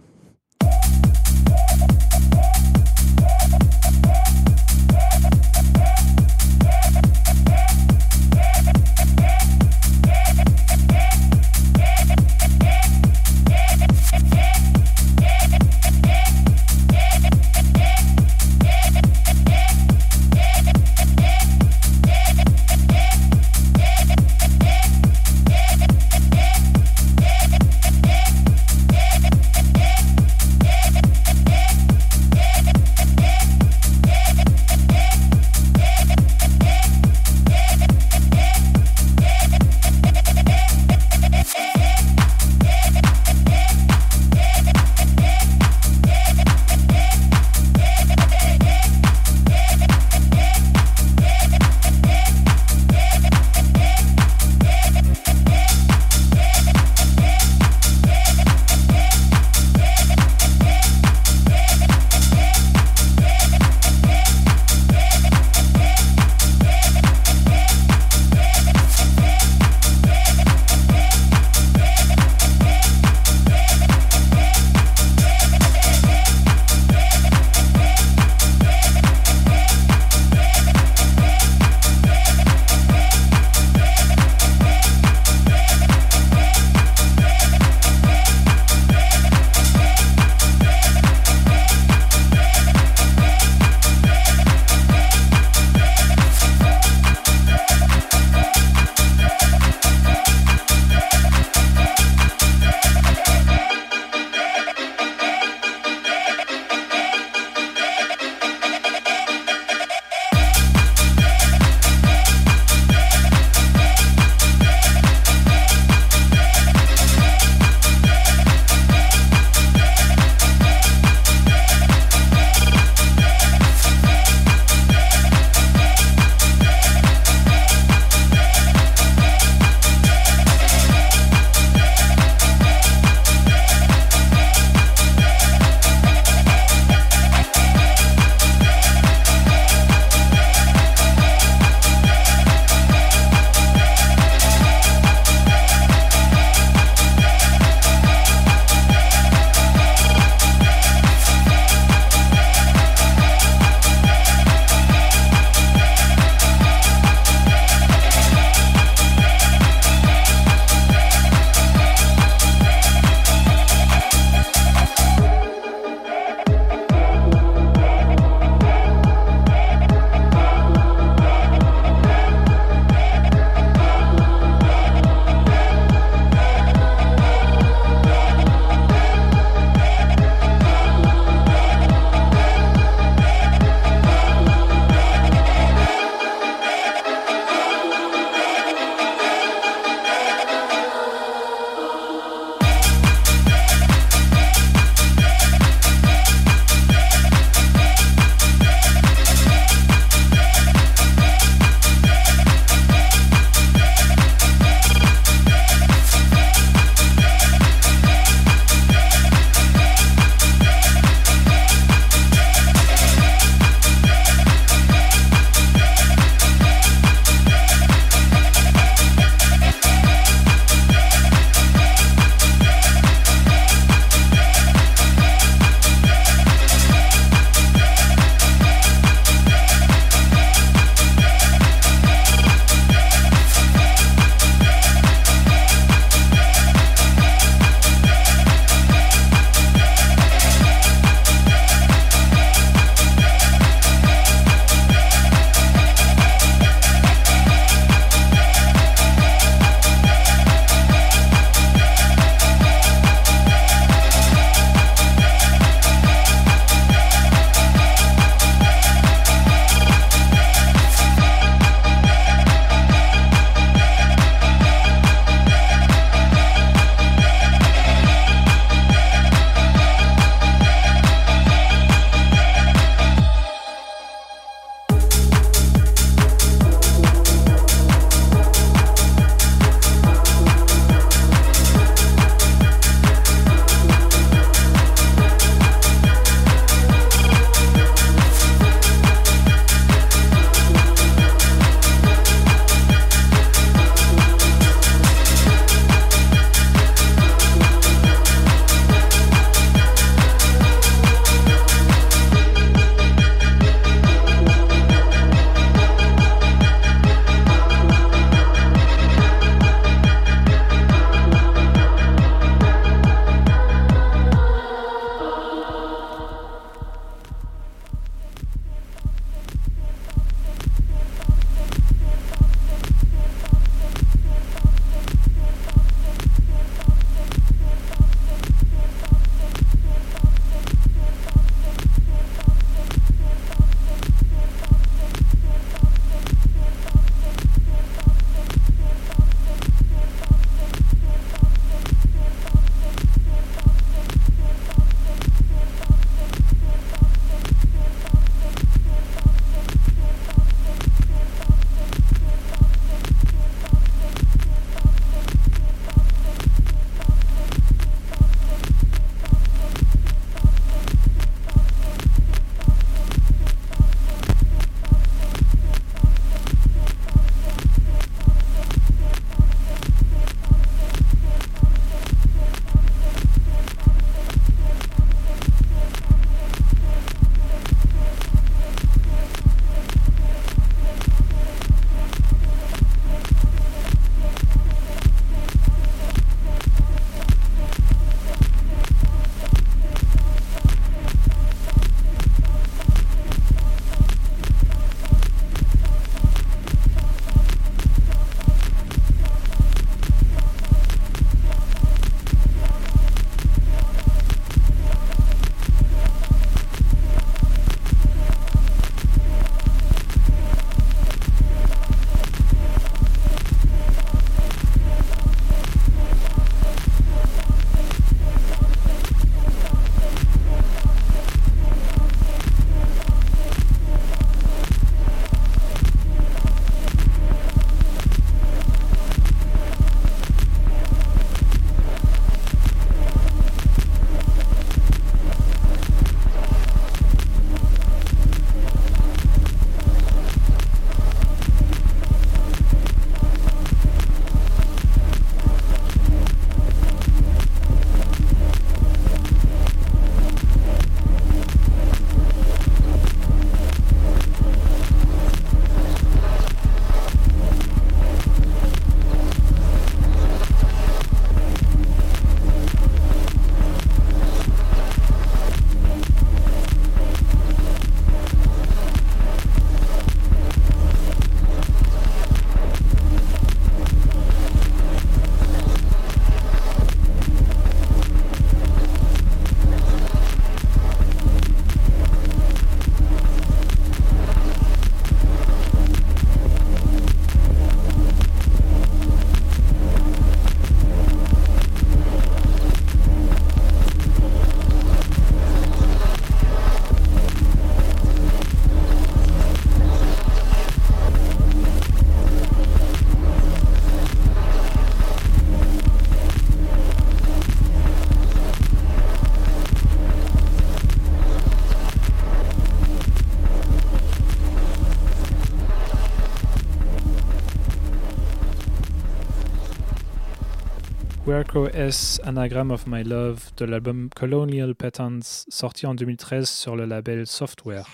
Anagram of My Love, de l'album Colonial Patterns, sorti en 2013 sur le label Software.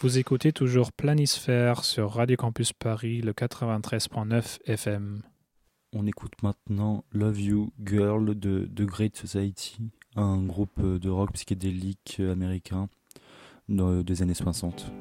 Vous écoutez toujours Planisphère sur Radio Campus Paris, le 93.9 FM. On écoute maintenant Love You Girl de The Great Society, un groupe de rock psychédélique américain des années 60.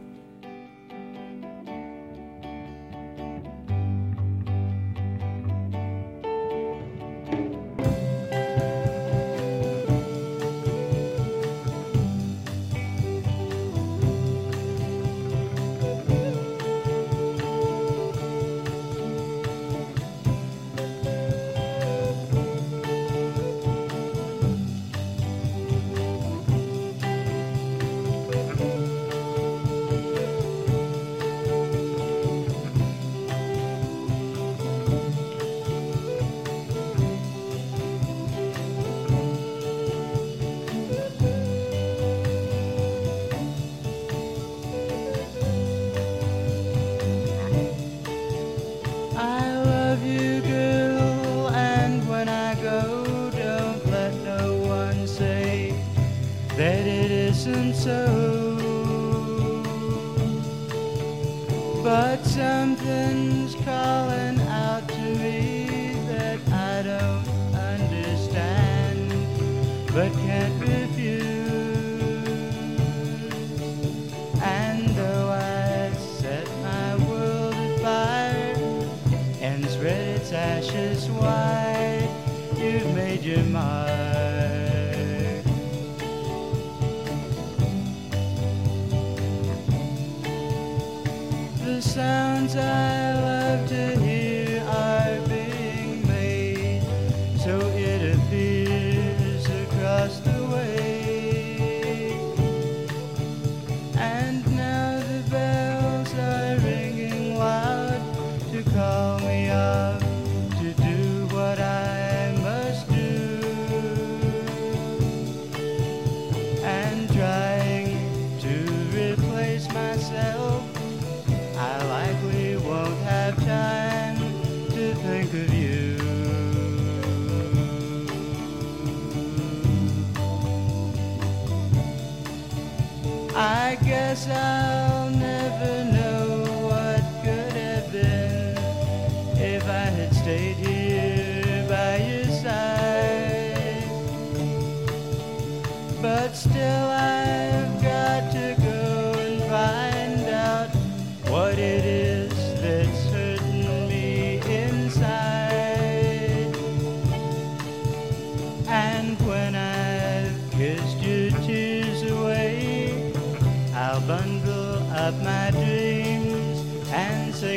The sounds I love to hear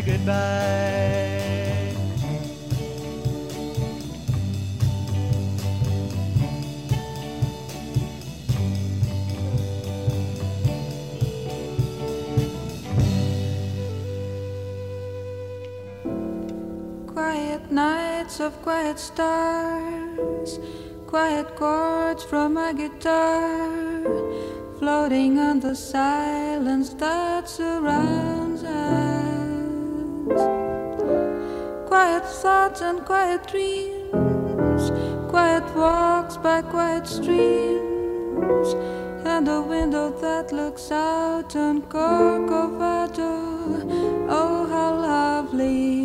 goodbye. Quiet nights of quiet stars, quiet chords from my guitar, floating on the silence that surrounds Quiet thoughts and quiet dreams, quiet walks by quiet streams, and a window that looks out on Corcovado. Oh, how lovely!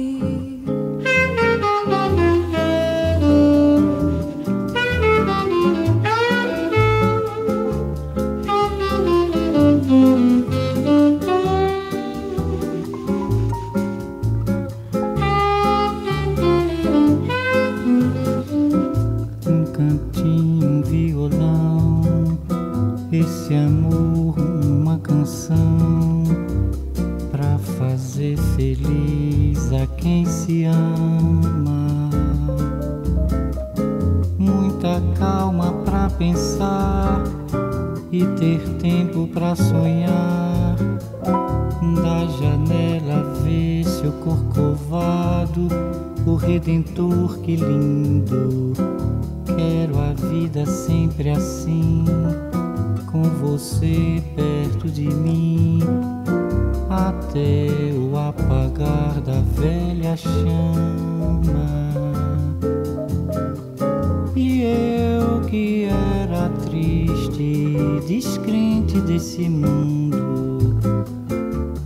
Ter tempo pra sonhar. Da janela ver seu corcovado, o redentor, que lindo. Quero a vida sempre assim, com você perto de mim até o apagar da velha chama. E eu que descrente desse mundo,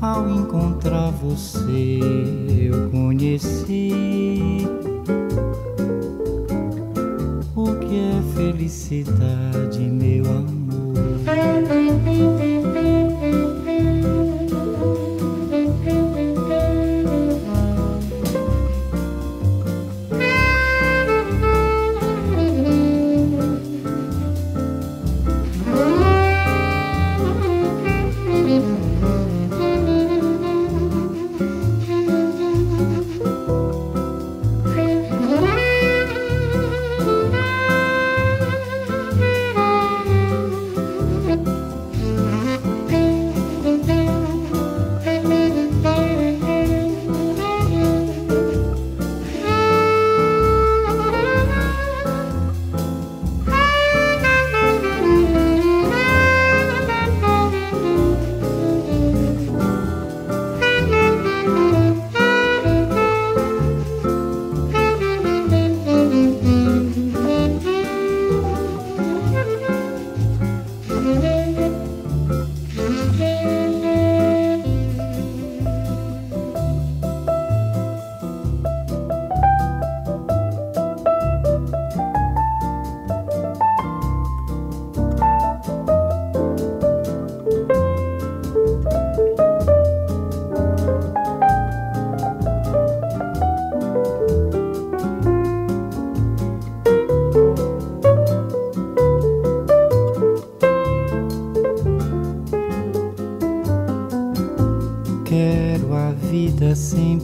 ao encontrar você eu conheci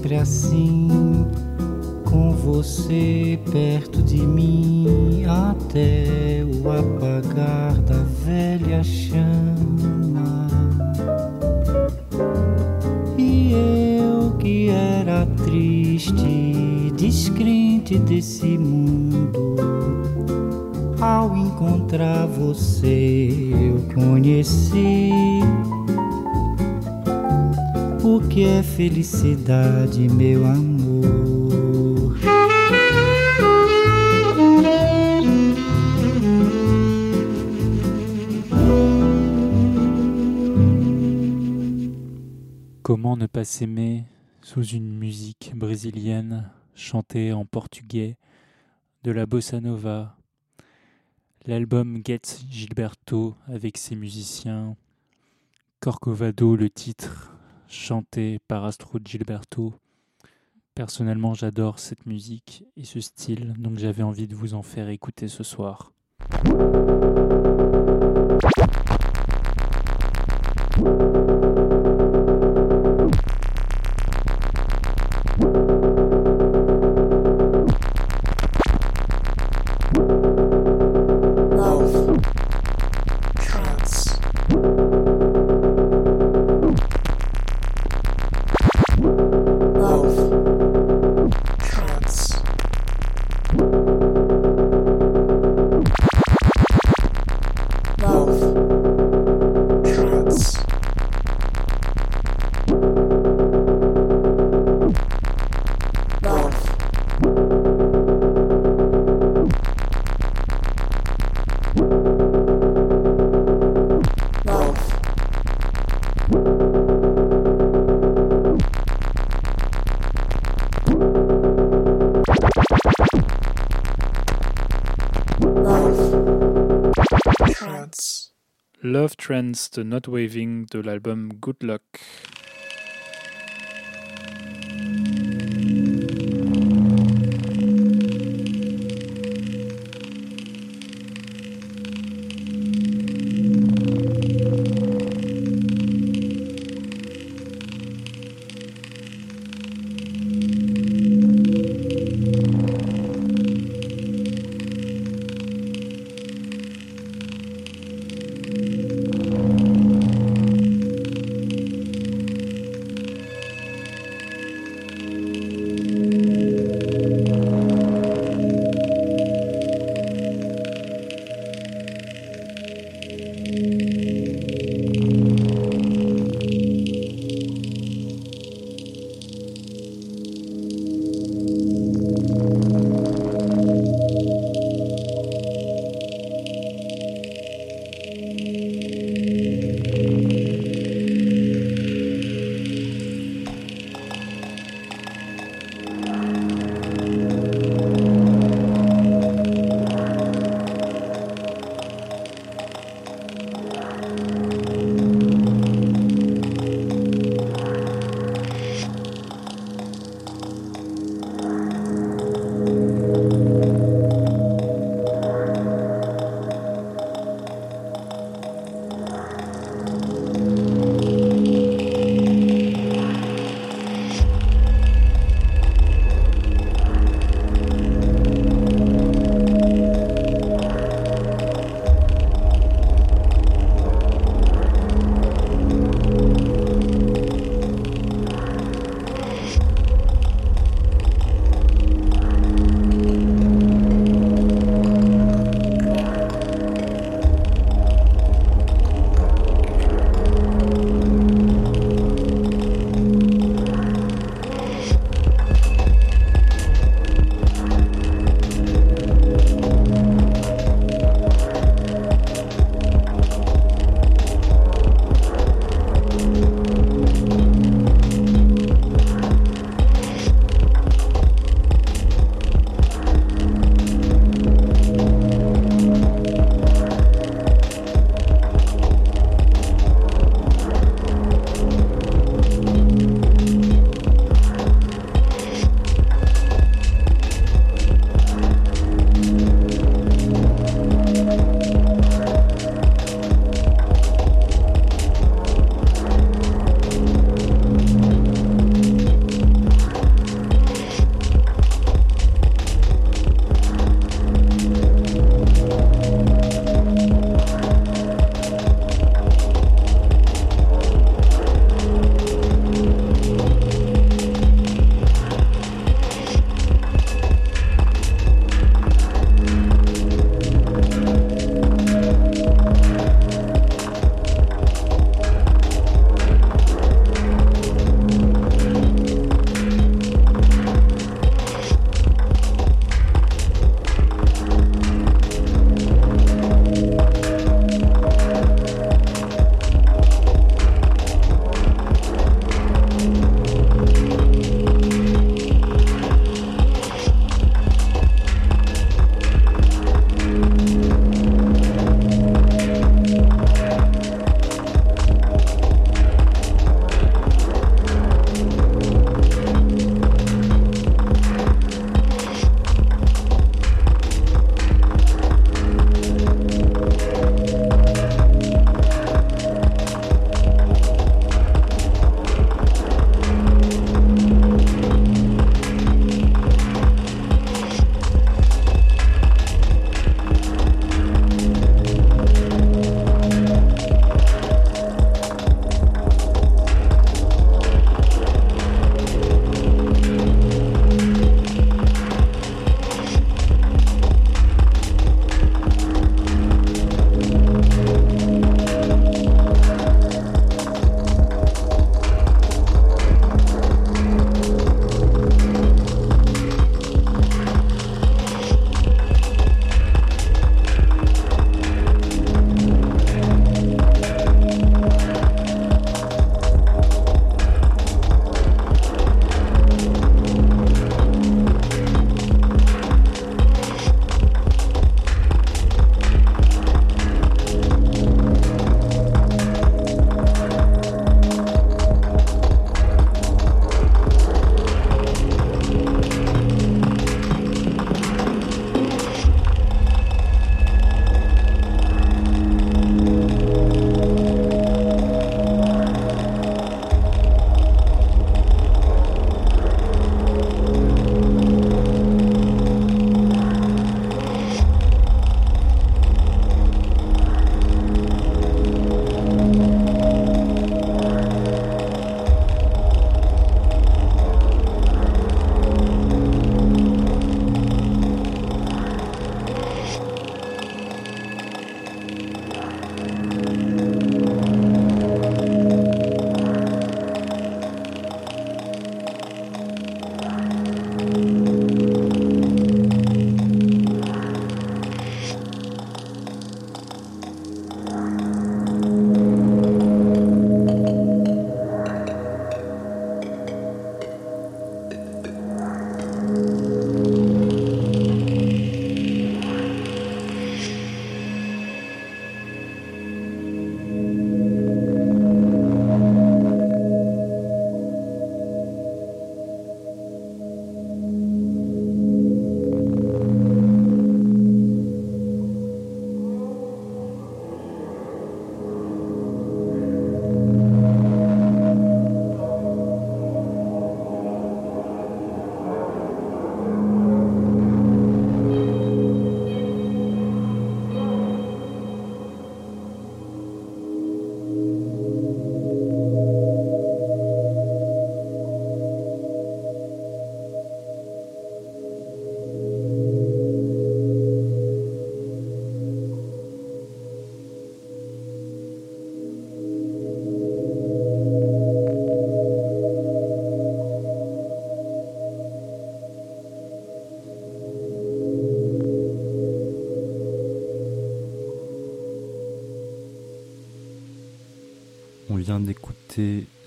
sempre assim, Comment ne pas s'aimer sous une musique brésilienne chantée en portugais, de la bossa nova, l'album Get Gilberto avec ses musiciens, Corcovado le titre, chanté par Astro Gilberto. Personnellement, j'adore cette musique et ce style, donc j'avais envie de vous en faire écouter ce soir. Trends de Not Waving de l'album Good Luck.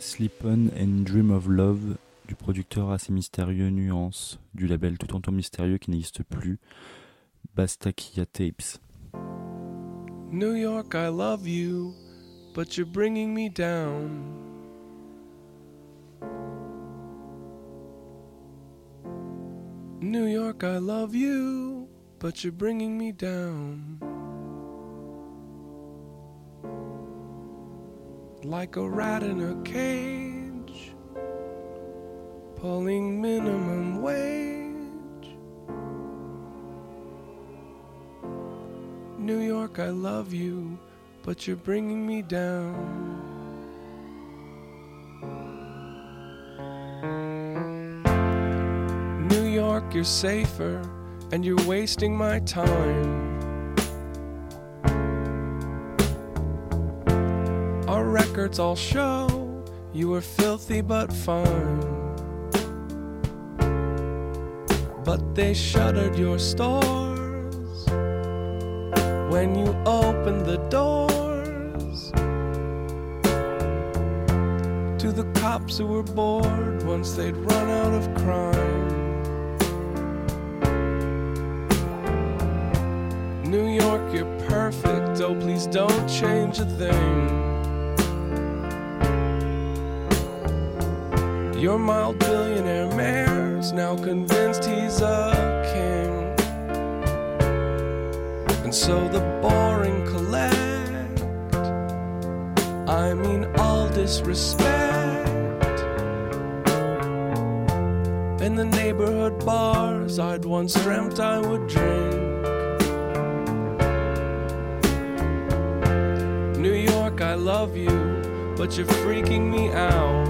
Sleep On and Dream of Love du producteur assez mystérieux Nuance, du label tout en temps mystérieux qui n'existe plus, Bastakia Tapes. New York, I love you, but you're bringing me down. New York, I love you, but you're bringing me down. Like a rat in a cage, pulling minimum wage. New York, I love you, but you're bringing me down. New York, you're safer, and you're wasting my time. Records all show you were filthy but fine. But they shuttered your stores when you opened the doors to the cops who were bored once they'd run out of crime. New York, you're perfect. Oh, please don't change a thing. Your mild billionaire mayor's now convinced he's a king. And so the boring collect. I mean, all disrespect. In the neighborhood bars I'd once dreamt I would drink. New York, I love you, but you're freaking me out.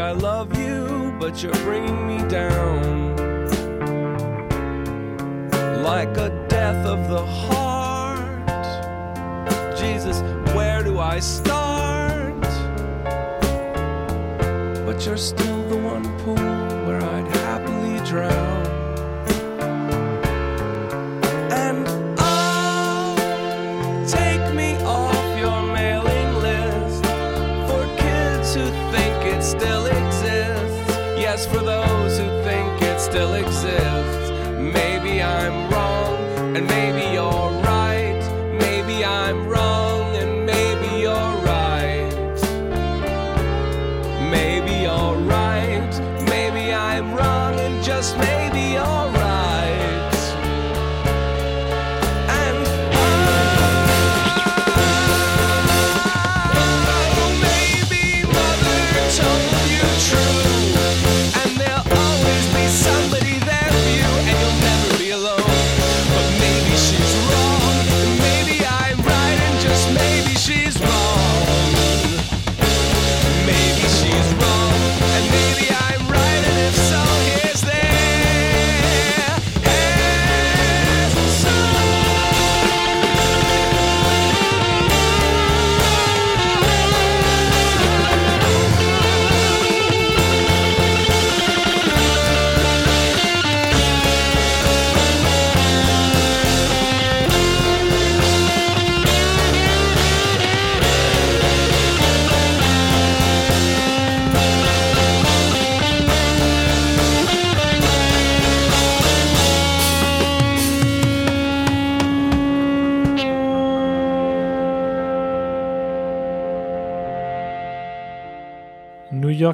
I love you, but you're bringing me down. Like a death of the heart. Jesus, where do I start? But you're still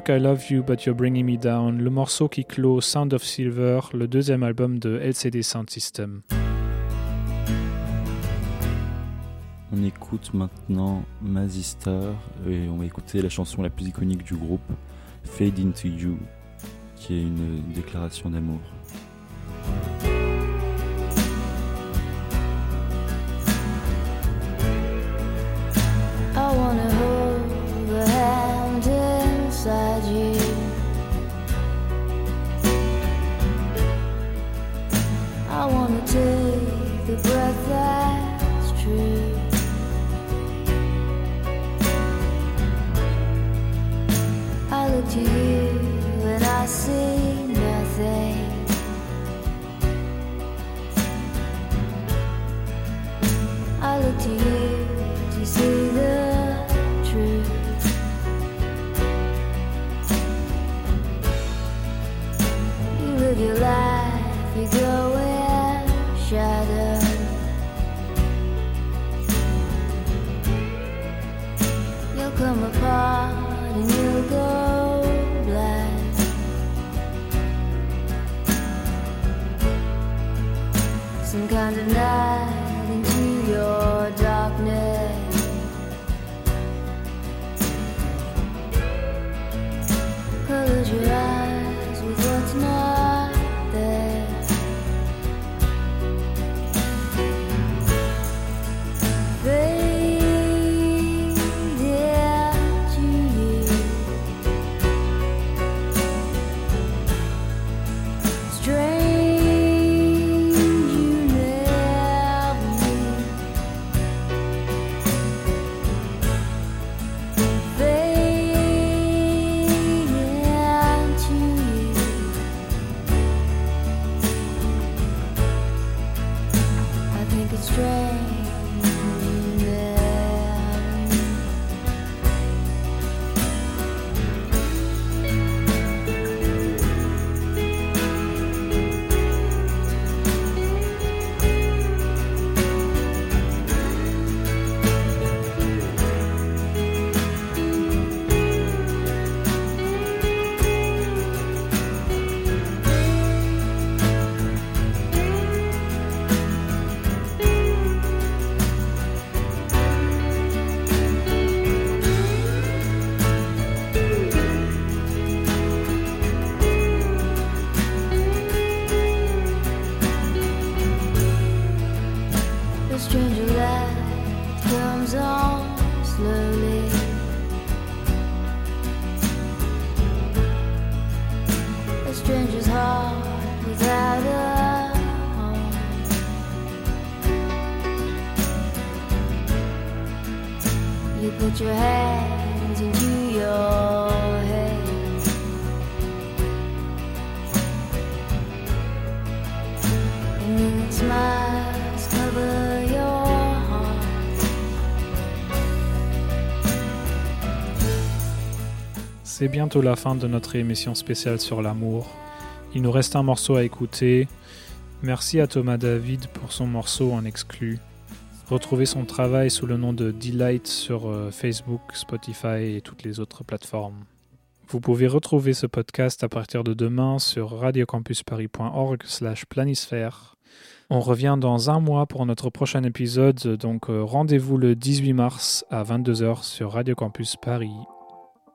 I Love You, But You're Bringing Me Down, le morceau qui clôt Sound of Silver, le deuxième album de LCD Sound System. On écoute maintenant Mazistar et on va écouter la chanson la plus iconique du groupe, Fade Into You, qui est une déclaration d'amour. beside you. I wanna take the breath that's true. I look to you and I see nothing. I look to you. Underneath. You put your hands into your head. And then smiles cover your heart. C'est bientôt la fin de notre émission spéciale sur l'amour. Il nous reste un morceau à écouter. Merci à Thomas David pour son morceau en exclu. Retrouvez son travail sous le nom de Delight sur euh, Facebook, Spotify et toutes les autres plateformes. Vous pouvez retrouver ce podcast à partir de demain sur radiocampusparis.org slash planisphère. On revient dans un mois pour notre prochain épisode, donc euh, rendez-vous le 18 mars à 22h sur Radio Campus Paris.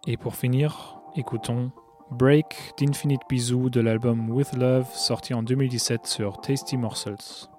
Et pour finir, écoutons Break d'Infinite Bisou de l'album With Love sorti en 2017 sur Tasty Morsels.